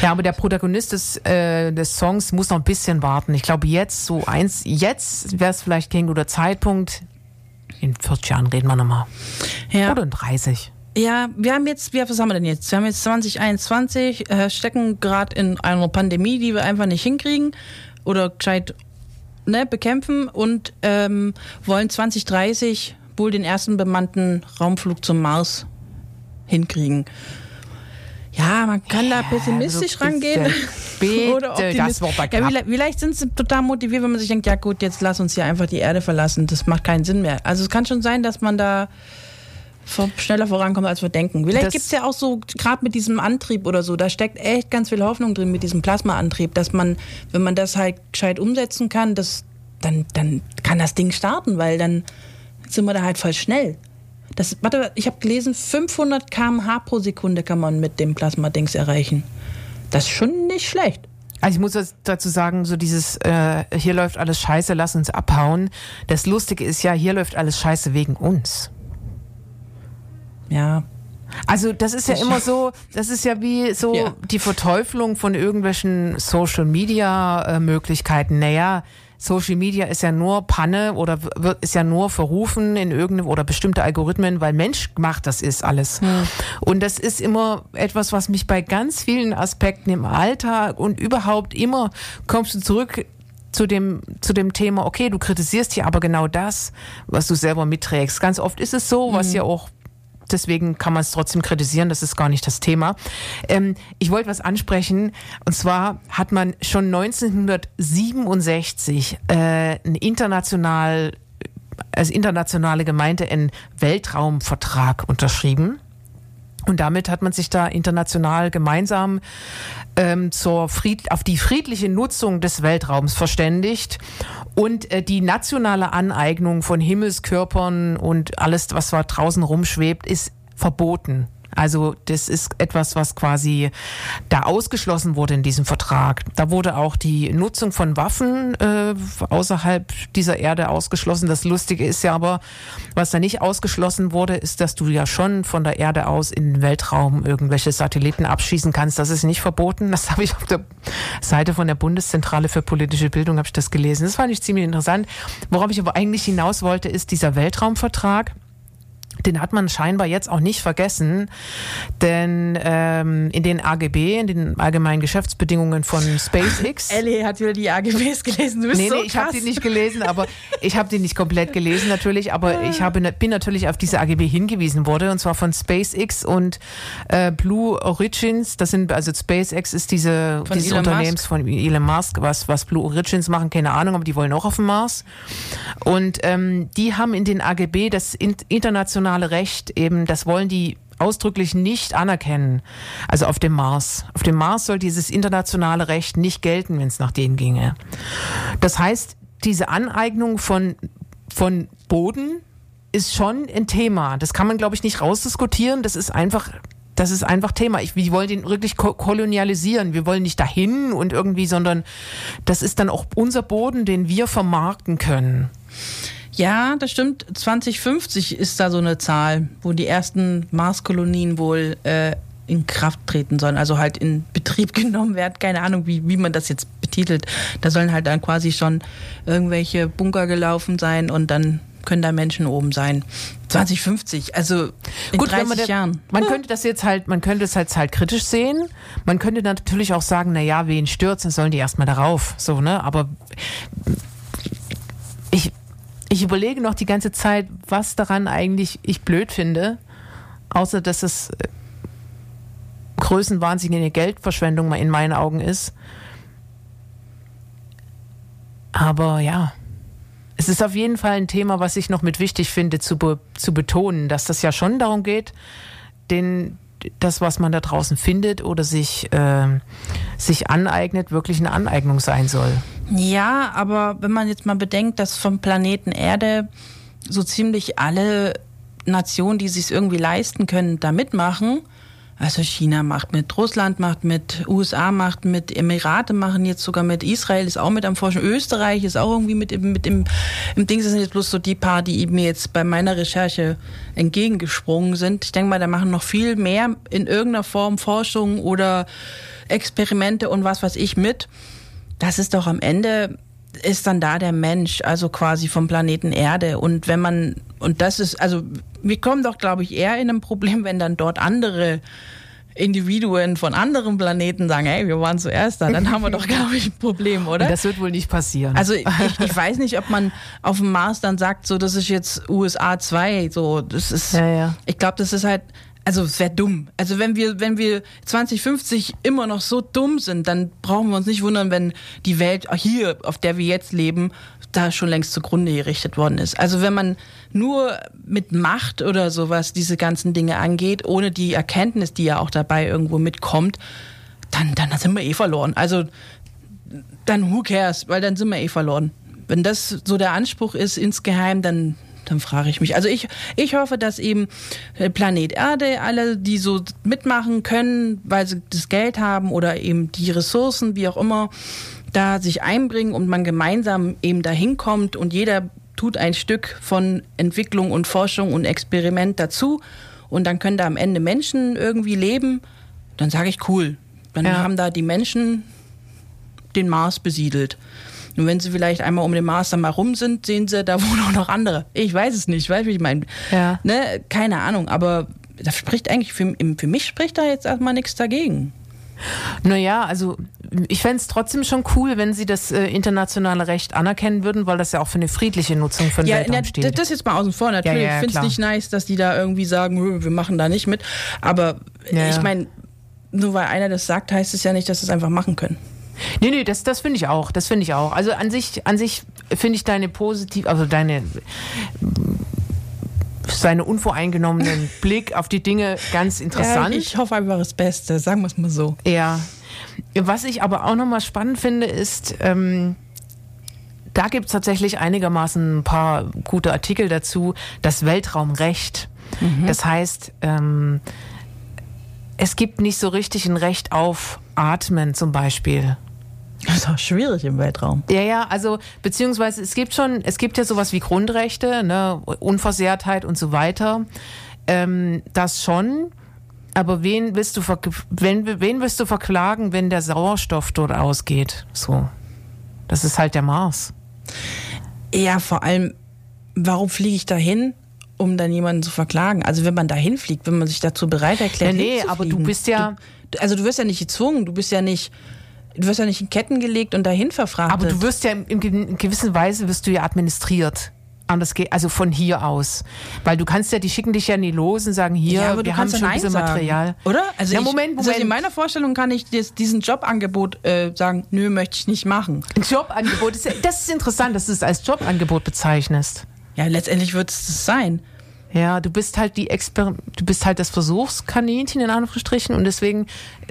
Ja, aber der Protagonist des, äh, des Songs muss noch ein bisschen warten. Ich glaube, jetzt so eins, jetzt wäre es vielleicht kein guter Zeitpunkt. In 40 Jahren reden wir nochmal. Ja. Oder in 30. Ja, wir haben jetzt, wie, was haben wir denn jetzt? Wir haben jetzt 2021, äh, stecken gerade in einer Pandemie, die wir einfach nicht hinkriegen oder gescheit ne, bekämpfen und ähm, wollen 2030 wohl den ersten bemannten Raumflug zum Mars hinkriegen. Ja, man kann da pessimistisch rangehen. Bitte, oder das optimistisch. War ja, vielleicht, vielleicht sind sie total motiviert, wenn man sich denkt, ja gut, jetzt lass uns hier einfach die Erde verlassen. Das macht keinen Sinn mehr. Also es kann schon sein, dass man da schneller vorankommt, als wir denken. Vielleicht Das- gibt's ja auch so, gerade mit diesem Antrieb oder so, da steckt echt ganz viel Hoffnung drin mit diesem Plasmaantrieb, dass man, wenn man das halt gescheit umsetzen kann, das, dann, dann kann das Ding starten, weil dann sind wir da halt voll schnell. Das, warte, ich habe gelesen, 500 km/h pro Sekunde kann man mit dem Plasma-Dings erreichen. Das ist schon nicht schlecht. Also ich muss dazu sagen, so dieses, äh, hier läuft alles scheiße, lass uns abhauen. Das Lustige ist ja, hier läuft alles scheiße wegen uns. Ja, Also das ist ja immer so, das ist ja wie so Ja. die Verteuflung von irgendwelchen Social Media äh, Möglichkeiten. Naja, Social Media ist ja nur Panne oder wird, ist ja nur verrufen in irgendeinem oder bestimmte Algorithmen, weil Mensch gemacht das ist alles. Und das ist immer etwas, was mich bei ganz vielen Aspekten im Alltag und überhaupt immer kommst du zurück zu dem, zu dem Thema, okay, du kritisierst hier aber genau das, was du selber mitträgst. Ganz oft ist es so, was ja auch Deswegen kann man es trotzdem kritisieren, das ist gar nicht das Thema. Ähm, ich wollte was ansprechen, und zwar hat man schon 1967 äh, ein international, als internationale Gemeinde einen Weltraumvertrag unterschrieben. Und damit hat man sich da international gemeinsam ähm, zur Fried auf die friedliche Nutzung des Weltraums verständigt und äh, die nationale Aneignung von Himmelskörpern und alles, was da draußen rumschwebt, ist verboten. Also das ist etwas, was quasi da ausgeschlossen wurde in diesem Vertrag. Da wurde auch die Nutzung von Waffen äh, außerhalb dieser Erde ausgeschlossen. Das Lustige ist ja aber, was da nicht ausgeschlossen wurde, ist, dass du ja schon von der Erde aus in den Weltraum irgendwelche Satelliten abschießen kannst. Das ist nicht verboten. Das habe ich auf der Seite von der Bundeszentrale für politische Bildung habe ich das gelesen. Das fand ich ziemlich interessant. Worauf ich aber eigentlich hinaus wollte, ist dieser Weltraumvertrag. Den hat man scheinbar jetzt auch nicht vergessen, denn ähm, in den AGB, in den allgemeinen Geschäftsbedingungen von SpaceX. Ellie hat wieder die AGBs gelesen. Du bist Nee, so nee, ich habe die nicht gelesen, aber ich habe die nicht komplett gelesen natürlich, aber ich habe, bin natürlich auf diese AGB hingewiesen worden und zwar von SpaceX und äh, Blue Origins. Das sind also SpaceX ist diese Von dieses Elon Unternehmens Musk. von Elon Musk, was was Blue Origins machen, keine Ahnung, aber die wollen auch auf den Mars. Und ähm, die haben in den AGB das in, internationale Recht eben, das wollen die ausdrücklich nicht anerkennen. Also auf dem Mars. Auf dem Mars soll dieses internationale Recht nicht gelten, wenn es nach denen ginge. Das heißt, diese Aneignung von, von Boden ist schon ein Thema. Das kann man, glaube ich, nicht rausdiskutieren. Das ist einfach, das ist einfach Thema. Ich, wir wollen den wirklich ko kolonialisieren. Wir wollen nicht dahin und irgendwie, sondern das ist dann auch unser Boden, den wir vermarkten können. Ja, das stimmt. 2050 ist da so eine Zahl, wo die ersten Marskolonien wohl äh, in Kraft treten sollen, also halt in Betrieb genommen werden. Keine Ahnung, wie, wie man das jetzt betitelt. Da sollen halt dann quasi schon irgendwelche Bunker gelaufen sein und dann können da Menschen oben sein. 2050, also in 30 wenn man der- Jahren. Man könnte das jetzt halt, man könnte es jetzt halt kritisch sehen. Man könnte natürlich auch sagen, na ja, wen stürzt, dann sollen die erstmal darauf. So, ne? Aber ich überlege noch die ganze Zeit, was daran eigentlich ich blöd finde, außer dass es äh, größenwahnsinnige Geldverschwendung in meinen Augen ist. Aber ja, es ist auf jeden Fall ein Thema, was ich noch mit wichtig finde zu, be zu betonen, dass das ja schon darum geht, den, das, was man da draußen findet oder sich, äh, sich aneignet, wirklich eine Aneignung sein soll. Ja, aber wenn man jetzt mal bedenkt, dass vom Planeten Erde so ziemlich alle Nationen, die sich irgendwie leisten können, da mitmachen, Also China macht mit, Russland macht mit, USA macht mit, Emirate machen jetzt sogar mit, Israel ist auch mit am Forschen, Österreich ist auch irgendwie mit, mit im, im Ding. Das sind jetzt bloß so die paar, die mir jetzt bei meiner Recherche entgegengesprungen sind. Ich denke mal, da machen noch viel mehr in irgendeiner Form Forschung oder Experimente und was weiß ich mit. Das ist doch am Ende ist dann da der Mensch, also quasi vom Planeten Erde. Und wenn man, und das ist, also wir kommen doch, glaube ich, eher in ein Problem, wenn dann dort andere Individuen von anderen Planeten sagen, hey, wir waren zuerst da, dann haben wir doch, glaube ich, ein Problem, oder? Das wird wohl nicht passieren. Also ich, ich weiß nicht, ob man auf dem Mars dann sagt, so das ist jetzt USA 2, so das ist, ja, ja. ich glaube, das ist halt, also es wäre dumm. Also wenn wir, wenn wir 2050 immer noch so dumm sind, dann brauchen wir uns nicht wundern, wenn die Welt hier, auf der wir jetzt leben, da schon längst zugrunde gerichtet worden ist. Also wenn man nur mit Macht oder sowas diese ganzen Dinge angeht, ohne die Erkenntnis, die ja auch dabei irgendwo mitkommt, dann, dann sind wir eh verloren. Also dann who cares, weil dann sind wir eh verloren. Wenn das so der Anspruch ist insgeheim, dann dann frage ich mich. Also ich, ich hoffe, dass eben Planet Erde, alle, die so mitmachen können, weil sie das Geld haben oder eben die Ressourcen, wie auch immer, da sich einbringen und man gemeinsam eben dahin kommt und jeder tut ein Stück von Entwicklung und Forschung und Experiment dazu und dann können da am Ende Menschen irgendwie leben, dann sage ich cool. Dann ja. haben da die Menschen den Mars besiedelt. Und wenn sie vielleicht einmal um den Mars dann mal rum sind, sehen sie, da wohnen auch noch andere. Ich weiß es nicht, weißt du, wie ich meine? Ja. Ne? Keine Ahnung, aber da spricht eigentlich, für, für mich spricht da jetzt erstmal nichts dagegen. Naja, also ich fände es trotzdem schon cool, wenn sie das äh, internationale Recht anerkennen würden, weil das ja auch für eine friedliche Nutzung von ja, Weltraum ja, steht. Das jetzt mal außen vor. Natürlich ja, ja, finde es nicht nice, dass die da irgendwie sagen, wir machen da nicht mit. Aber ich meine, nur weil einer das sagt, heißt es ja nicht, dass sie es einfach machen können. Nee, nee, das, das finde ich auch. Das finde ich auch. Also an sich, an sich finde ich deine positiv, also deine seine unvoreingenommenen Blick auf die Dinge ganz interessant. Ja, ich hoffe einfach das Beste, sagen wir es mal so. Ja. Was ich aber auch nochmal spannend finde, ist, ähm, da gibt es tatsächlich einigermaßen ein paar gute Artikel dazu, das Weltraumrecht. Mhm. Das heißt, ähm, es gibt nicht so richtig ein Recht auf Atmen zum Beispiel. Das ist auch schwierig im Weltraum. Ja, ja, also beziehungsweise es gibt schon, es gibt ja sowas wie Grundrechte, ne, Unversehrtheit und so weiter. Ähm, das schon. Aber wen willst du wen, wen willst du verklagen, wenn der Sauerstoff dort ausgeht? So. Das ist halt der Mars. Ja, vor allem, warum fliege ich da hin? Um dann jemanden zu verklagen. Also wenn man da hinfliegt, wenn man sich dazu bereit erklärt. Ja, nee, aber du bist ja. Du, also du wirst ja nicht gezwungen, du bist ja nicht du wirst ja nicht in Ketten gelegt und dahin verfrachtet. Aber du wirst ja in, in gewisser Weise wirst du ja administriert. Anders geht, also von hier aus. Weil du kannst ja, die schicken dich ja nie los und sagen, hier, ja, wir haben schon ein Material. Oder? Also ja, ich, Moment, Moment. Also in meiner Vorstellung kann ich diesen Jobangebot äh, sagen, nö, möchte ich nicht machen. Ein Jobangebot, ist, das ist interessant, dass du es als Jobangebot bezeichnest. Ja, letztendlich wird es sein. Ja, du bist halt die Exper du bist halt das Versuchskaninchen in Anführungsstrichen und deswegen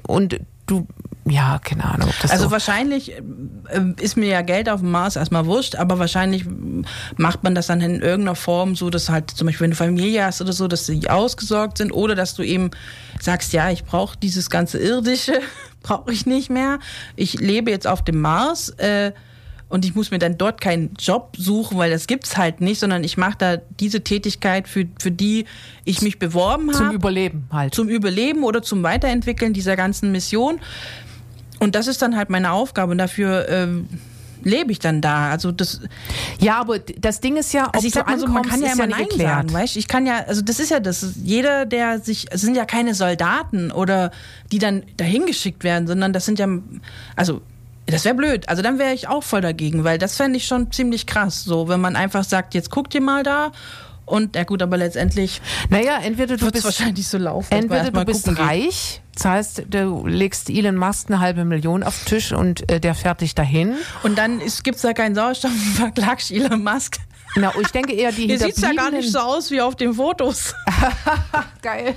und du ja, keine Ahnung. also so wahrscheinlich äh, ist mir ja Geld auf dem Mars erstmal wurscht, aber wahrscheinlich macht man das dann in irgendeiner Form so, dass halt zum Beispiel, wenn du Familie hast oder so, dass sie ausgesorgt sind oder dass du eben sagst, ja, ich brauche dieses ganze Irdische, brauche ich nicht mehr. Ich lebe jetzt auf dem Mars. Äh, und ich muss mir dann dort keinen Job suchen, weil das gibt's halt nicht, sondern ich mache da diese Tätigkeit, für, für die ich mich beworben habe. Zum Überleben halt. Zum Überleben oder zum Weiterentwickeln dieser ganzen Mission. Und das ist dann halt meine Aufgabe und dafür ähm, lebe ich dann da. Also das. Ja, aber das Ding ist ja, ob also ich sag mal so, man kann ja immer ja Nein sagen, weißt? Ich kann ja, also das ist ja das. Jeder, der sich, es sind ja keine Soldaten oder die dann dahin geschickt werden, sondern das sind ja, also das wäre blöd. Also dann wäre ich auch voll dagegen, weil das fände ich schon ziemlich krass. So, wenn man einfach sagt, jetzt guckt ihr mal da und ja gut, aber letztendlich. Naja, entweder du bist wahrscheinlich so laufen. Entweder du bist reich, das heißt, du legst Elon Musk eine halbe Million auf den Tisch und äh, der fährt dich dahin. Und dann gibt es da keinen Sauerstoff und verklagst Elon Musk. Na, ich denke eher die Hier sieht ja gar nicht so aus wie auf den Fotos. Geil.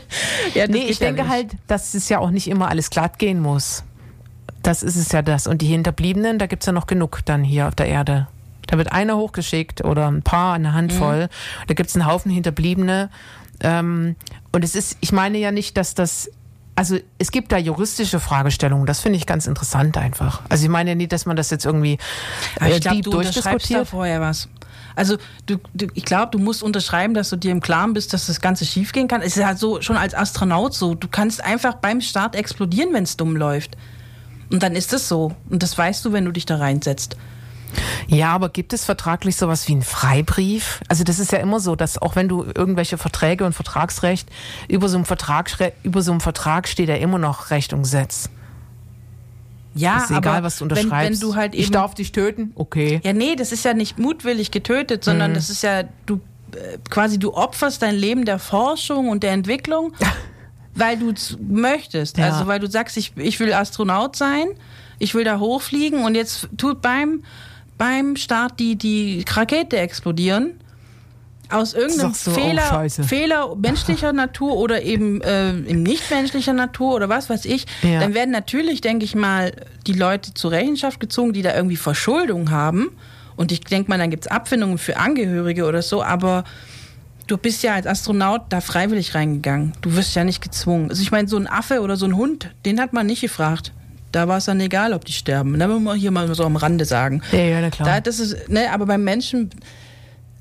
Ja, nee, ich denke nicht. halt, dass es ja auch nicht immer alles glatt gehen muss. Das ist es ja das. Und die Hinterbliebenen, da gibt es ja noch genug dann hier auf der Erde. Da wird einer hochgeschickt oder ein paar, eine Handvoll. Mhm. Da gibt es einen Haufen Hinterbliebene. Ähm, und es ist, ich meine ja nicht, dass das also es gibt da juristische Fragestellungen, das finde ich ganz interessant einfach. Also ich meine nicht, dass man das jetzt irgendwie äh, ich glaube, deep du unterschreibst da durchdiskutiert. vorher was. Also du, du, ich glaube, du musst unterschreiben, dass du dir im Klaren bist, dass das Ganze schiefgehen kann. Es ist halt so schon als Astronaut so. Du kannst einfach beim Start explodieren, wenn es dumm läuft. Und dann ist es so. Und das weißt du, wenn du dich da reinsetzt. Ja, aber gibt es vertraglich sowas wie einen Freibrief? Also das ist ja immer so, dass auch wenn du irgendwelche Verträge und Vertragsrecht über so einem Vertrag über so einem Vertrag steht ja immer noch Recht und Gesetz. Ja, ist egal, aber was du wenn, unterschreibst. wenn du halt eben ich darf dich töten? Okay. Ja, nee, das ist ja nicht mutwillig getötet, sondern das ist ja, du äh, quasi, du opferst dein Leben der Forschung und der Entwicklung, weil du es möchtest. Ja. Also weil du sagst, ich, ich will Astronaut sein, ich will da hochfliegen und jetzt tut beim, beim Start die, die Rakete explodieren. Aus irgendeinem Sagst du, oh, Fehler. Fehler menschlicher Natur oder eben äh, nichtmenschlicher Natur oder was weiß ich, Ja. dann werden natürlich, denke ich mal, die Leute zur Rechenschaft gezogen, die da irgendwie Verschuldung haben. Und ich denke mal, dann gibt's Abfindungen für Angehörige oder so, aber du bist ja als Astronaut da freiwillig reingegangen. Du wirst ja nicht gezwungen. Also ich meine, so ein Affe oder so ein Hund, den hat man nicht gefragt. Da war es dann egal, ob die sterben. Da wollen wir hier mal so am Rande sagen. Ja, ja, na klar. Da, das ist, ne, aber beim Menschen,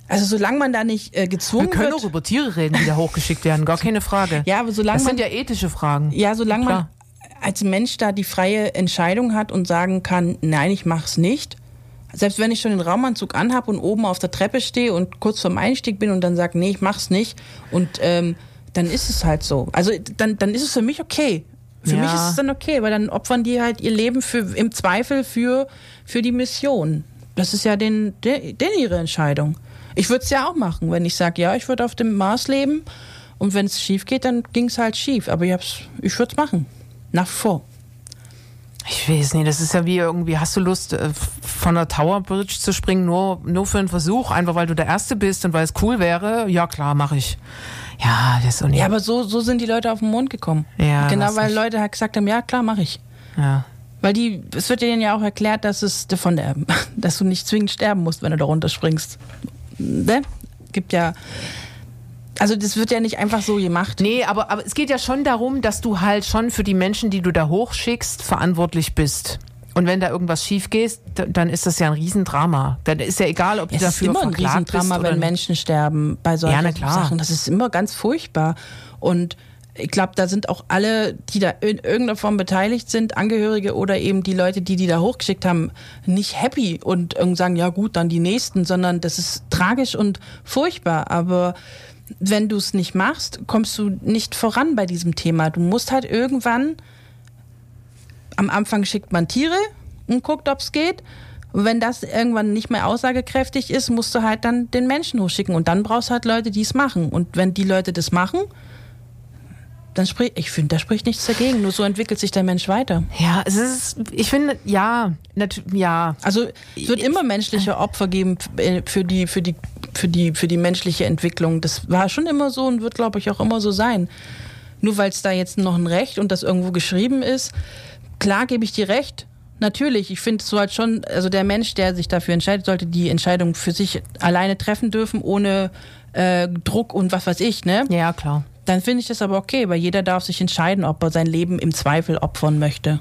also solange man da nicht äh, Wir gezwungen können wird. auch über Tiere reden, die da hochgeschickt werden, gar keine Frage. Ja, aber solange das man sind ja ethische Fragen. Ja, solange man als Mensch da die freie Entscheidung hat und sagen kann, nein, ich mach's nicht. Selbst wenn ich schon den Raumanzug anhab und oben auf der Treppe stehe und kurz vorm Einstieg bin und dann sage, nee, ich mach's nicht. Und ähm, dann ist es halt so. Also dann, dann ist es für mich okay. Für Ja. mich ist es dann okay, weil dann opfern die halt ihr Leben für, im Zweifel für, für die Mission. Das ist ja den, den, den ihre Entscheidung. Ich würde es ja auch machen, wenn ich sage, ja, ich würde auf dem Mars leben und wenn es schief geht, dann ging es halt schief. Aber ich, hab's- ich würde es machen. Nach wie vor. Ich weiß nicht, das ist ja wie irgendwie, hast du Lust, äh, von der Tower Bridge zu springen, nur, nur für einen Versuch, einfach weil du der Erste bist und weil es cool wäre? Ja, klar, mache ich. Ja, das ist. Ja, aber so, so sind die Leute auf den Mond gekommen. Ja, genau, weil nicht. Leute halt gesagt haben, ja, klar, mache ich. ja. Weil die, es wird denen ja auch erklärt, dass es von der, dass du nicht zwingend sterben musst, wenn du da runterspringst. Ne? Gibt ja, also das wird ja nicht einfach so gemacht. Nee, aber, aber es geht ja schon darum, dass du halt schon für die Menschen, die du da hochschickst, verantwortlich bist. Und wenn da irgendwas schief geht, dann ist das ja ein Riesendrama. Dann ist ja egal, ob du Es ist dafür immer ein verklagt Riesendrama, bist oder wenn nicht. Menschen sterben bei solchen Ja, klar. Sachen. Das ist immer ganz furchtbar. Und ich glaube, da sind auch alle, die da in irgendeiner Form beteiligt sind, Angehörige oder eben die Leute, die die da hochgeschickt haben, nicht happy und sagen, ja gut, dann die Nächsten, sondern das ist tragisch und furchtbar. Aber wenn du es nicht machst, kommst du nicht voran bei diesem Thema. Du musst halt irgendwann am Anfang schickt man Tiere und guckt, ob es geht. Und wenn das irgendwann nicht mehr aussagekräftig ist, musst du halt dann den Menschen hochschicken. Und dann brauchst du halt Leute, die es machen. Und wenn die Leute das machen, dann spricht, ich finde, da spricht nichts dagegen. Nur so entwickelt sich der Mensch weiter. Ja, es ist, ich finde, ja, natürlich, ja. Also es wird immer menschliche Opfer geben äh, für die, für die, für die, für die menschliche Entwicklung. Das war schon immer so und wird, glaube ich, auch immer so sein. Nur weil es da jetzt noch ein Recht und das irgendwo geschrieben ist, klar gebe ich dir recht. Natürlich, ich finde so halt schon, also der Mensch, der sich dafür entscheidet, sollte die Entscheidung für sich alleine treffen dürfen, ohne äh, Druck und was weiß ich, ne? Ja, klar. Dann finde ich das aber okay, weil jeder darf sich entscheiden, ob er sein Leben im Zweifel opfern möchte.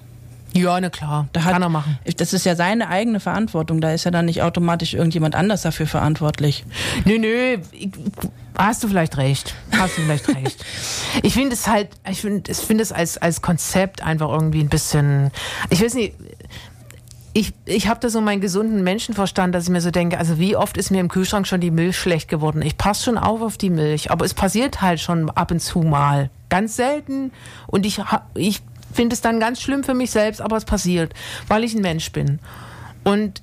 Ja, na klar. Da hat, Kann er machen. Das ist ja seine eigene Verantwortung. Da ist ja dann nicht automatisch irgendjemand anders dafür verantwortlich. Nö, nö, hast du vielleicht recht. Hast du vielleicht recht. Ich finde es halt, ich finde ich finde es als, als Konzept einfach irgendwie ein bisschen, ich weiß nicht, ich, ich habe da so meinen gesunden Menschenverstand, dass ich mir so denke, also wie oft ist mir im Kühlschrank schon die Milch schlecht geworden? Ich passe schon auf auf die Milch, aber es passiert halt schon ab und zu mal. Ganz selten. Und ich, ich finde es dann ganz schlimm für mich selbst, aber es passiert, weil ich ein Mensch bin. Und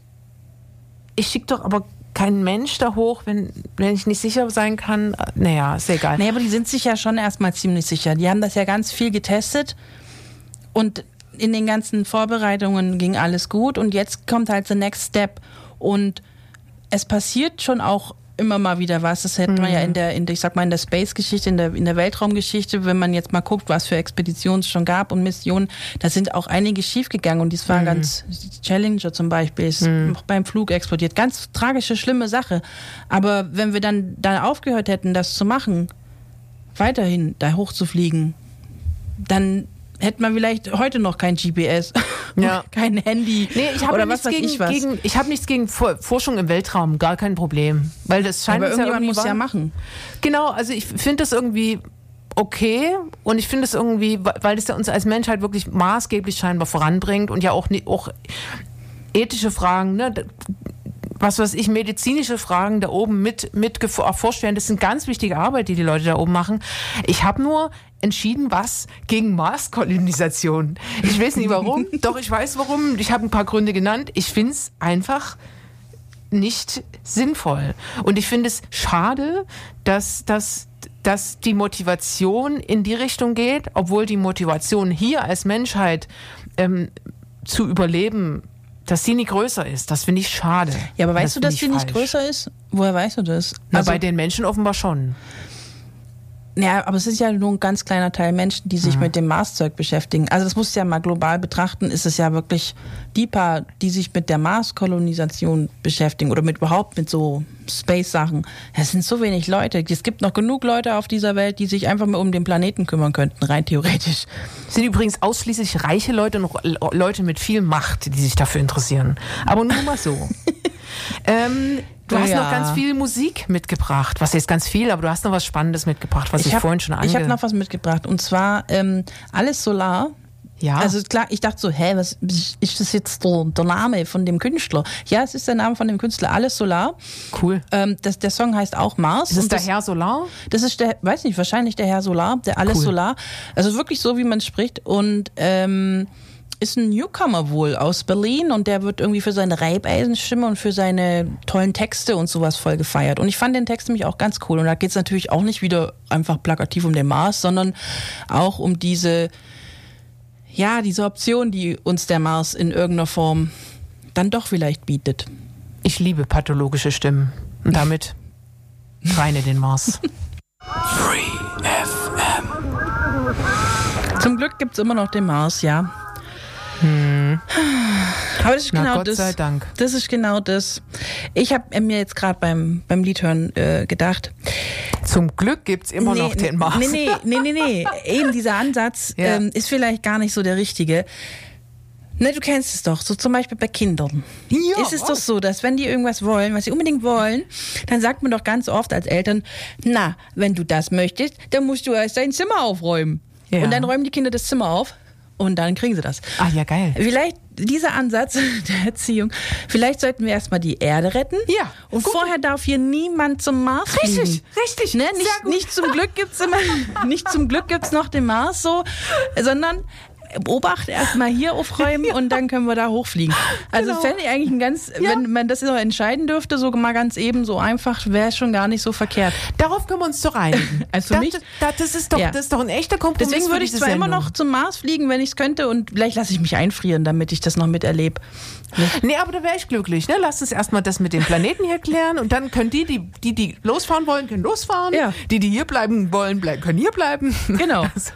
ich schicke doch aber keinen Mensch da hoch, wenn, wenn ich nicht sicher sein kann. Naja, ist egal. Nee, aber die sind sich ja schon erstmal ziemlich sicher. Die haben das ja ganz viel getestet und in den ganzen Vorbereitungen ging alles gut und jetzt kommt halt the next step und es passiert schon auch immer mal wieder was. Das hätte man ja in der, in der, ich sag mal, in der Space-Geschichte, in der, in der Weltraumgeschichte, wenn man jetzt mal guckt, was für Expeditionen es schon gab und Missionen, da sind auch einige schiefgegangen und dies war ganz, Challenger zum Beispiel ist auch beim Flug explodiert. Ganz tragische, schlimme Sache. Aber wenn wir dann, dann aufgehört hätten, das zu machen, weiterhin da hochzufliegen, dann hätte man vielleicht heute noch kein GPS, Ja. kein Handy Nee, ich habe oder nichts was weiß gegen, ich was. gegen ich habe nichts gegen For- Forschung im Weltraum, gar kein Problem, weil das scheint Aber ja irgendjemand irgendwie muss ja machen. Genau, also ich finde das irgendwie okay und ich finde es irgendwie, weil es ja uns als Menschheit wirklich maßgeblich scheinbar voranbringt und ja auch, auch ethische Fragen, ne, was weiß ich, medizinische Fragen da oben mit, mit erforscht werden. Das sind ganz wichtige Arbeit, die die Leute da oben machen. Ich habe nur entschieden, was gegen Marskolonisation. Ich weiß nicht warum, doch ich weiß warum. Ich habe ein paar Gründe genannt. Ich finde es einfach nicht sinnvoll. Und ich finde es schade, dass, dass, dass die Motivation in die Richtung geht, obwohl die Motivation hier als Menschheit ähm, zu überleben, dass sie nicht größer ist. Das finde ich schade. Ja, aber Das weißt du, finde dass die nicht größer ist? Woher weißt du das? Na, Also, bei den Menschen offenbar schon. Ja, aber es ist ja nur ein ganz kleiner Teil Menschen, die Mhm. sich mit dem Marszeug beschäftigen. Also das musst du ja mal global betrachten, ist es ja wirklich die paar, die sich mit der Marskolonisation beschäftigen oder mit überhaupt mit so Space-Sachen. Es sind so wenig Leute. Es gibt noch genug Leute auf dieser Welt, die sich einfach mal um den Planeten kümmern könnten, rein theoretisch. Es sind übrigens ausschließlich reiche Leute und Leute mit viel Macht, die sich dafür interessieren. Aber nur mal so. ähm, du hast Ja. noch ganz viel Musik mitgebracht. Was jetzt ganz viel, aber du hast noch was Spannendes mitgebracht, was ich, hab- vorhin schon ange... Ich habe noch was mitgebracht und zwar ähm, alles Solar. ja, Also klar, ich dachte so, hä, was ist das jetzt der, der Name von dem Künstler? Ja, es ist der Name von dem Künstler, alles Solar. cool. Ähm, das, der Song heißt auch Mars. Ist und der das, Herr Solar? Das ist der, weiß nicht, wahrscheinlich der Herr Solar, der alles Cool. Solar. Also wirklich so, wie man spricht. Und ähm, ist ein Newcomer wohl aus Berlin und der wird irgendwie für seine Reibeisenstimme und für seine tollen Texte und sowas voll gefeiert. Und ich fand den Text nämlich auch ganz cool. Und da geht es natürlich auch nicht wieder einfach plakativ um den Mars, sondern auch um diese, ja, diese Option, die uns der Mars in irgendeiner Form dann doch vielleicht bietet. Ich liebe pathologische Stimmen. Und damit reine den Mars. Free FM. Zum Glück gibt's immer noch den Mars, ja. Aber das ist Na, genau Gott das. sei Dank. Das ist genau das. Ich habe mir jetzt gerade beim, beim Liedhören äh, gedacht. Zum Glück gibt's immer noch den Mars. Nee, nee, nee, nee, nee. Eben dieser Ansatz Ja. ähm, ist vielleicht gar nicht so der richtige. Ne, du kennst es doch, so zum Beispiel bei Kindern. Ja. Ist es doch so, dass wenn die irgendwas wollen, was sie unbedingt wollen, dann sagt man doch ganz oft als Eltern, na, wenn du das möchtest, dann musst du erst dein Zimmer aufräumen. Ja. Und dann räumen die Kinder das Zimmer auf und dann kriegen sie das. Ah, ja, geil. Vielleicht dieser Ansatz der Erziehung, vielleicht sollten wir erstmal die Erde retten. Ja, Und gut. vorher darf hier niemand zum Mars Richtig, fliegen. richtig, Ne? sehr Nicht, nicht zum Glück gibt's immer, nicht zum Glück gibt's noch den Mars so, sondern Obacht erstmal hier aufräumen und dann können wir da hochfliegen. Also Genau. fände ich eigentlich ein ganz, wenn man das noch entscheiden dürfte, so mal ganz eben, so einfach, wäre schon gar nicht so verkehrt. Darauf können wir uns doch einigen. Also für das, mich- das, das, ist doch, Ja. das ist doch ein echter Kompromiss. Deswegen würde ich zwar immer Sendung. noch zum Mars fliegen, wenn ich es könnte und vielleicht lasse ich mich einfrieren, damit ich das noch miterlebe. Nee, aber da wäre ich glücklich. Ne? Lass uns erstmal das mit dem Planeten hier klären und dann können die, die, die, die losfahren wollen, können losfahren. Ja. Die, die hier bleiben wollen, können hier bleiben. Genau. Also,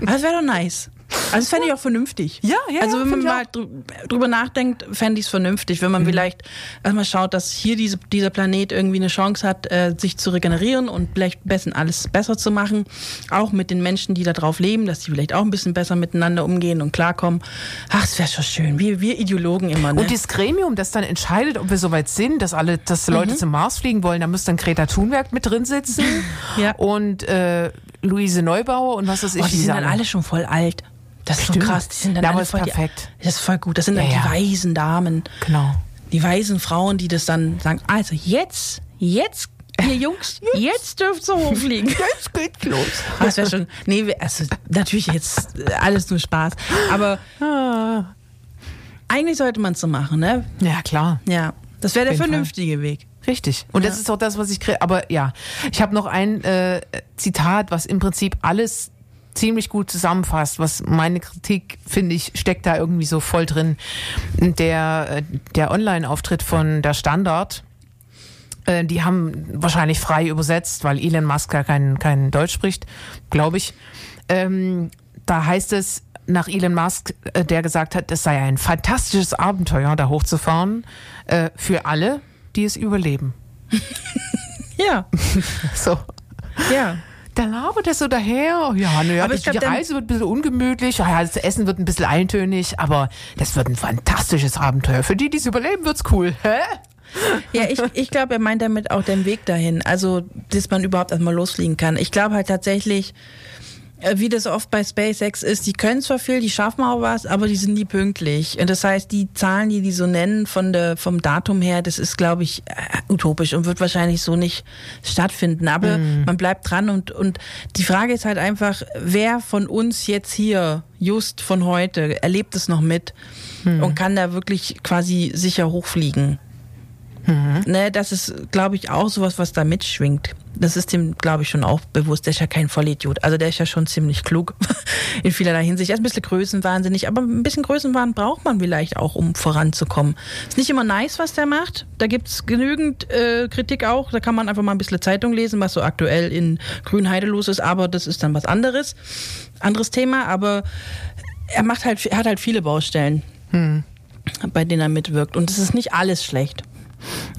das wäre doch nice. Also das fände ich auch vernünftig. Ja, ja, Also wenn man mal drü- drüber nachdenkt, fände ich es vernünftig, wenn man vielleicht erstmal schaut, dass hier diese, dieser Planet irgendwie eine Chance hat, äh, sich zu regenerieren und vielleicht besser alles besser zu machen. Auch mit den Menschen, die da drauf leben, dass die vielleicht auch ein bisschen besser miteinander umgehen und klarkommen. Ach, es wäre schon schön. Wir, wir Ideologen immer, ne? Und das Gremium, das dann entscheidet, ob wir soweit sind, dass alle, dass Mhm. Leute zum Mars fliegen wollen, da müsste dann Greta Thunberg mit drin sitzen Ja. und äh, Luise Neubauer und was weiß ich. oh, die sind dann alle schon voll alt. Das ist so Stimmt. krass. Die sind dann Ja, alle voll perfekt. Die, das ist voll gut. Das sind dann Ja, ja. die weisen Damen. Genau. die weisen Frauen, die das dann sagen, also jetzt, jetzt, ihr Jungs, jetzt dürft ihr hochfliegen. Jetzt geht's los. Ah, Das wäre schon, nee, also natürlich jetzt alles nur Spaß, aber Ah. eigentlich sollte man es so machen, ne? Ja, klar. Ja, das wäre der jeden Fall. vernünftige Weg. Richtig. Und das ist auch das, was ich kriege. Aber ja, ich habe noch ein äh, Zitat, was im Prinzip alles ziemlich gut zusammenfasst, was meine Kritik, finde ich, steckt da irgendwie so voll drin. Der, äh, der Online-Auftritt von der Standard, äh, die haben wahrscheinlich frei übersetzt, weil Elon Musk ja kein, kein Deutsch spricht, glaube ich. Ähm, da heißt es nach Elon Musk, äh, der gesagt hat, es sei ein fantastisches Abenteuer, da hochzufahren, äh, für alle, die es überleben. Ja, So. ja. Da labert er so daher. Ja, naja, Aber die, glaub, die Reise wird ein bisschen ungemütlich. Ja, das Essen wird ein bisschen eintönig, aber das wird ein fantastisches Abenteuer. Für die, die es überleben, wird's cool. Hä? Ja, ich, ich glaube, er meint damit auch den Weg dahin. Also, dass man überhaupt erstmal losfliegen kann. Ich glaube halt tatsächlich, wie das oft bei SpaceX ist, die können zwar viel, die schaffen auch was, aber die sind nie pünktlich. Und das heißt, die Zahlen, die die so nennen von der, vom Datum her, das ist, glaube ich, äh, utopisch und wird wahrscheinlich so nicht stattfinden. Aber man bleibt dran und, und die Frage ist halt einfach, wer von uns jetzt hier, just von heute, erlebt es noch mit und kann da wirklich quasi sicher hochfliegen? Ne, das ist, glaube ich, auch sowas, was da mitschwingt. Das ist dem, glaube ich, schon auch bewusst. Der ist ja kein Vollidiot. Also der ist ja schon ziemlich klug in vielerlei Hinsicht. Er ist ein bisschen größenwahnsinnig, aber ein bisschen Größenwahn braucht man vielleicht auch, um voranzukommen. Ist nicht immer nice, was der macht. Da gibt's genügend äh, Kritik auch. Da kann man einfach mal ein bisschen Zeitung lesen, was so aktuell in Grünheide los ist. Aber das ist dann was anderes. Anderes Thema. Aber er macht halt, er hat halt viele Baustellen, bei denen er mitwirkt. Und es ist nicht alles schlecht.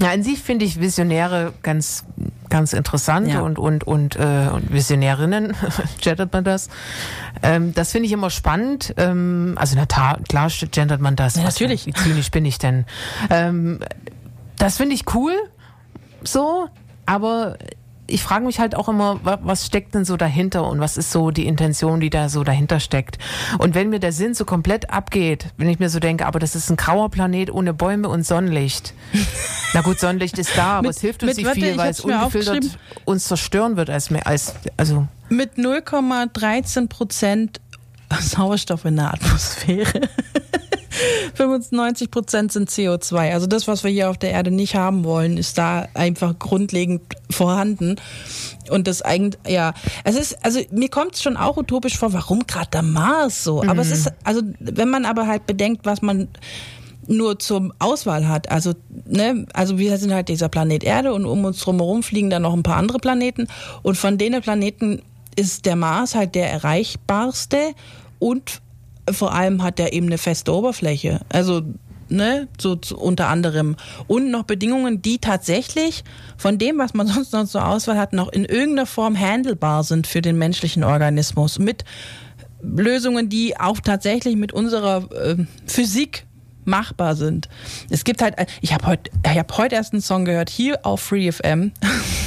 Ja, an sich finde ich Visionäre ganz, ganz interessant Ja. und, und, und, äh, und Visionärinnen, gendert man das. Ähm, das finde ich immer spannend. Ähm, also na klar gendert man das. Ja, natürlich. Wie zynisch bin ich denn? Ähm, das finde ich cool, so, aber ich frage mich halt auch immer, wa- was steckt denn so dahinter und was ist so die Intention, die da so dahinter steckt. Und wenn mir der Sinn so komplett abgeht, wenn ich mir so denke, aber das ist ein grauer Planet ohne Bäume und Sonnenlicht. Na gut, Sonnenlicht ist da, aber Mit- es hilft uns nicht warte, viel, weil es ungefiltert uns zerstören wird als, mehr- als also mit 0,13 Prozent Sauerstoff in der Atmosphäre. 95 Prozent sind CO2. Also das, was wir hier auf der Erde nicht haben wollen, ist da einfach grundlegend vorhanden. Und das eigentlich, ja, es ist, also mir kommt es schon auch utopisch vor, warum gerade der Mars so? Aber es ist, also wenn man aber halt bedenkt, was man nur zur Auswahl hat. Also, ne, also wir sind halt dieser Planet Erde und um uns drumherum fliegen dann noch ein paar andere Planeten. Und von denen Planeten ist der Mars halt der erreichbarste und vor allem hat er eben eine feste Oberfläche. Also, ne, so zu, unter anderem. Und noch Bedingungen, die tatsächlich von dem, was man sonst noch zur Auswahl hat, noch in irgendeiner Form handelbar sind für den menschlichen Organismus. Mit Lösungen, die auch tatsächlich mit unserer ähm, Physik machbar sind. Es gibt halt, ich habe heute, ich habe heute erst einen Song gehört hier auf Free FM.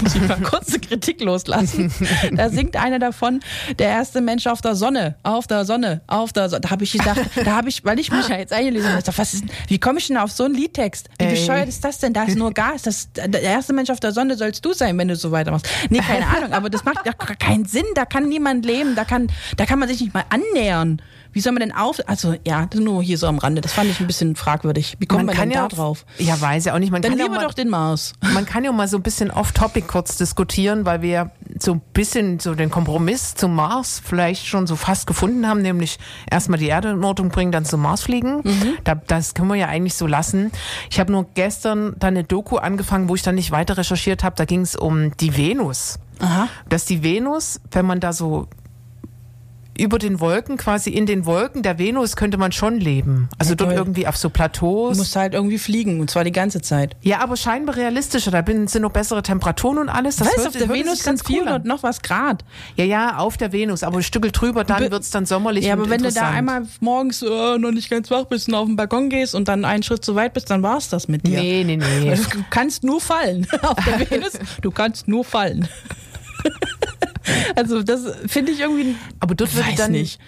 Muss ich mal kurz eine Kritik loslassen. Da singt einer davon, der erste Mensch auf der Sonne, auf der Sonne, auf der Sonne. Da habe ich gedacht, da habe ich, weil ich mich ja jetzt eingelesen habe, dachte, was ist, wie komme ich denn auf so einen Liedtext? Wie bescheuert ist das denn? Da ist nur Gas. Das, der erste Mensch auf der Sonne sollst du sein, wenn du so weitermachst. Nee, keine Ahnung, aber das macht ja keinen Sinn. Da kann niemand leben. Da kann, da kann man sich nicht mal annähern. Wie soll man denn auf, also ja, nur hier so am Rande. Das fand ich ein bisschen fragwürdig. Wie kommt man, denn da drauf? Ja, weiß ja auch nicht. Man Dann kann ja lieber mal, doch den Mars. man kann ja mal so ein bisschen off-topic kurz diskutieren, weil wir so ein bisschen so den Kompromiss zum Mars vielleicht schon so fast gefunden haben, nämlich erstmal die Erde in Ordnung bringen, dann zum Mars fliegen. Mhm. Da, das können wir ja eigentlich so lassen. Ich habe nur gestern dann eine Doku angefangen, wo ich dann nicht weiter recherchiert habe. Da ging es um die Venus. Aha. Dass die Venus, wenn man da so über den Wolken, quasi in den Wolken der Venus könnte man schon leben. Also Ja, dort toll. irgendwie auf so Plateaus. Du musst halt irgendwie fliegen und zwar die ganze Zeit. Ja, aber scheinbar realistischer. Da sind noch bessere Temperaturen und alles. Das weißt hört- auf der Venus sind ganz cool 400 an. noch was Grad. Ja, ja, auf der Venus. Aber ein Stück drüber, dann Be- wird's dann sommerlich Ja, aber wenn du da einmal morgens äh, noch nicht ganz wach bist und auf den Balkon gehst und dann einen Schritt zu weit bist, dann war's das mit dir. Nee, nee, nee. Du kannst nur fallen auf der Venus. Du kannst nur fallen. Also das finde ich irgendwie. Aber dort würde weiß dann nicht.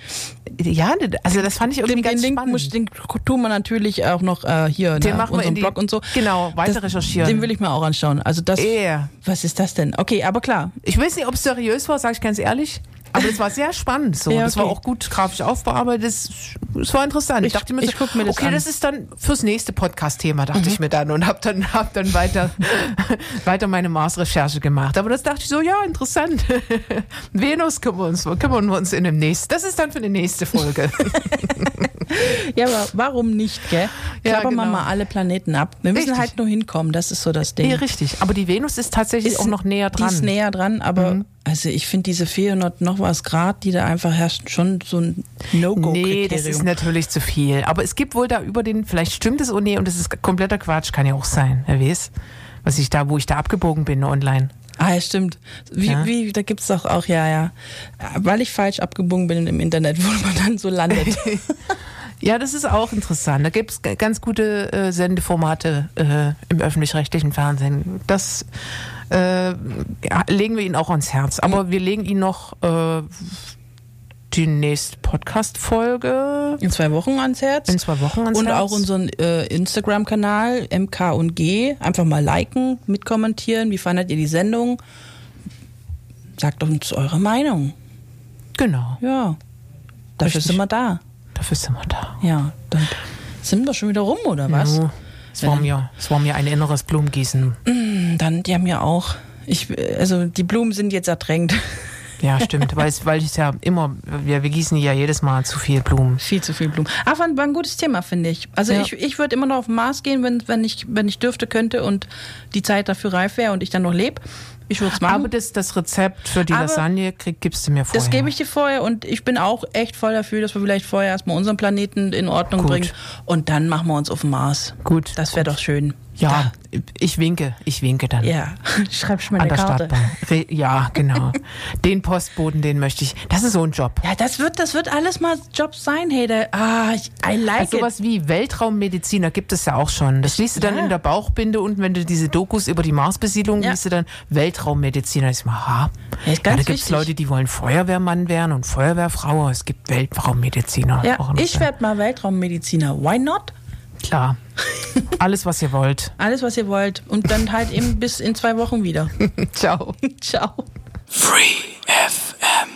Ja, also das fand ich irgendwie Den, den ganz Link spannend. muss, den tun wir natürlich auch noch äh, hier Den ne, machen wir unserem in die- Blog und so. genau, weiter recherchieren. Den will ich mir auch anschauen. Also das. Ja. Was ist das denn? Okay, aber klar. Ich weiß nicht, ob es seriös war, sage ich ganz ehrlich. Aber es war sehr spannend. So. Ja, Das war okay. auch gut grafisch aufbearbeitet. Es, es war interessant. Ich, Ich- dachte mir, so, ich guck mir das okay, an. Mhm. das ist dann fürs nächste Podcast-Thema, dachte ich mir dann und habe dann, hab dann weiter, weiter meine Mars-Recherche gemacht. Aber das dachte ich so, ja, interessant. Venus kümmern wir uns, kümmern wir uns in dem nächsten. Das ist dann für die nächste Folge. Ja, aber warum nicht, gell? Ja, Klappern wir genau. mal alle Planeten ab. Wir müssen Richtig. halt nur hinkommen, das ist so das Ding. nee, richtig. Aber die Venus ist tatsächlich Ist- auch noch näher dran. Mhm. Die ist näher dran, aber also ich finde diese 400 noch was Grad, die da einfach herrschen, schon so ein No-Go-Kriterium. Nee, das ist natürlich zu viel. Aber es gibt wohl da über den, vielleicht stimmt es oh nee, und das ist kompletter Quatsch, kann ja auch sein, wer weiß. Was ich da, wo ich da abgebogen bin online. Ah, ja, stimmt. Wie, Ja. wie, da gibt's doch auch, ja, ja. Weil ich falsch abgebogen bin im Internet, wo man dann so landet. Ja, das ist auch interessant. Da gibt es ganz gute äh, Sendeformate äh, im öffentlich-rechtlichen Fernsehen. Das äh, legen wir Ihnen auch ans Herz. Aber wir legen Ihnen noch äh, die nächste Podcast-Folge In zwei Wochen ans Herz. in zwei Wochen ans und Herz. auch unseren äh, Instagram-Kanal MK und G. Einfach mal liken, mitkommentieren. Wie fandet ihr die Sendung? Sagt uns eure Meinung. Genau, Ja. Dafür sind wir da. Dafür sind wir da. Ja. Dann sind wir schon wieder rum, oder was? Ja, es, war mir, es war mir ein inneres Blumengießen. Dann, die haben ja auch. Ich, also die Blumen sind jetzt ertränkt. Ja, stimmt. weil, es, weil ich ja immer, wir, wir gießen ja jedes Mal zu viel Blumen. Viel zu viel Blumen. Ach, war, ein- war ein gutes Thema, finde ich. Also Ja. ich, ich würde immer noch auf den Mars gehen, wenn, wenn, ich, wenn ich dürfte, könnte und die Zeit dafür reif wäre und ich dann noch lebe. Ich würde es machen. Aber das, das Rezept für die Aber Lasagne krieg, gibst du mir vorher. Das gebe ich dir vorher und ich bin auch echt voll dafür, dass wir vielleicht vorher erstmal unseren Planeten in Ordnung Gut. bringen und dann machen wir uns auf den Mars. Gut. Das wäre doch schön. Ja, ich winke, ich winke dann. Ja, schreibst mir An eine der Karte. Stadtbahn. Ja, genau. Den Postboten, den möchte ich. Das ist so ein Job. Ja, das wird, das wird alles mal Jobs sein, hey. Da, ah, ich- I like Also it. sowas wie Weltraummediziner gibt es ja auch schon. Das liest du dann Ja. in der Bauchbinde und wenn du diese Dokus über die Marsbesiedlung Ja. liest du dann Weltraummediziner. Ich mal, ha. Ja, da gibt es. Leute, die wollen Feuerwehrmann werden und Feuerwehrfrau. Es gibt Weltraummediziner. Ja, ich interessant. werde mal Weltraummediziner. Why not? Klar. Alles, was ihr wollt. Alles, was ihr wollt. Und dann halt eben bis in zwei Wochen wieder. Ciao. Ciao. Free FM.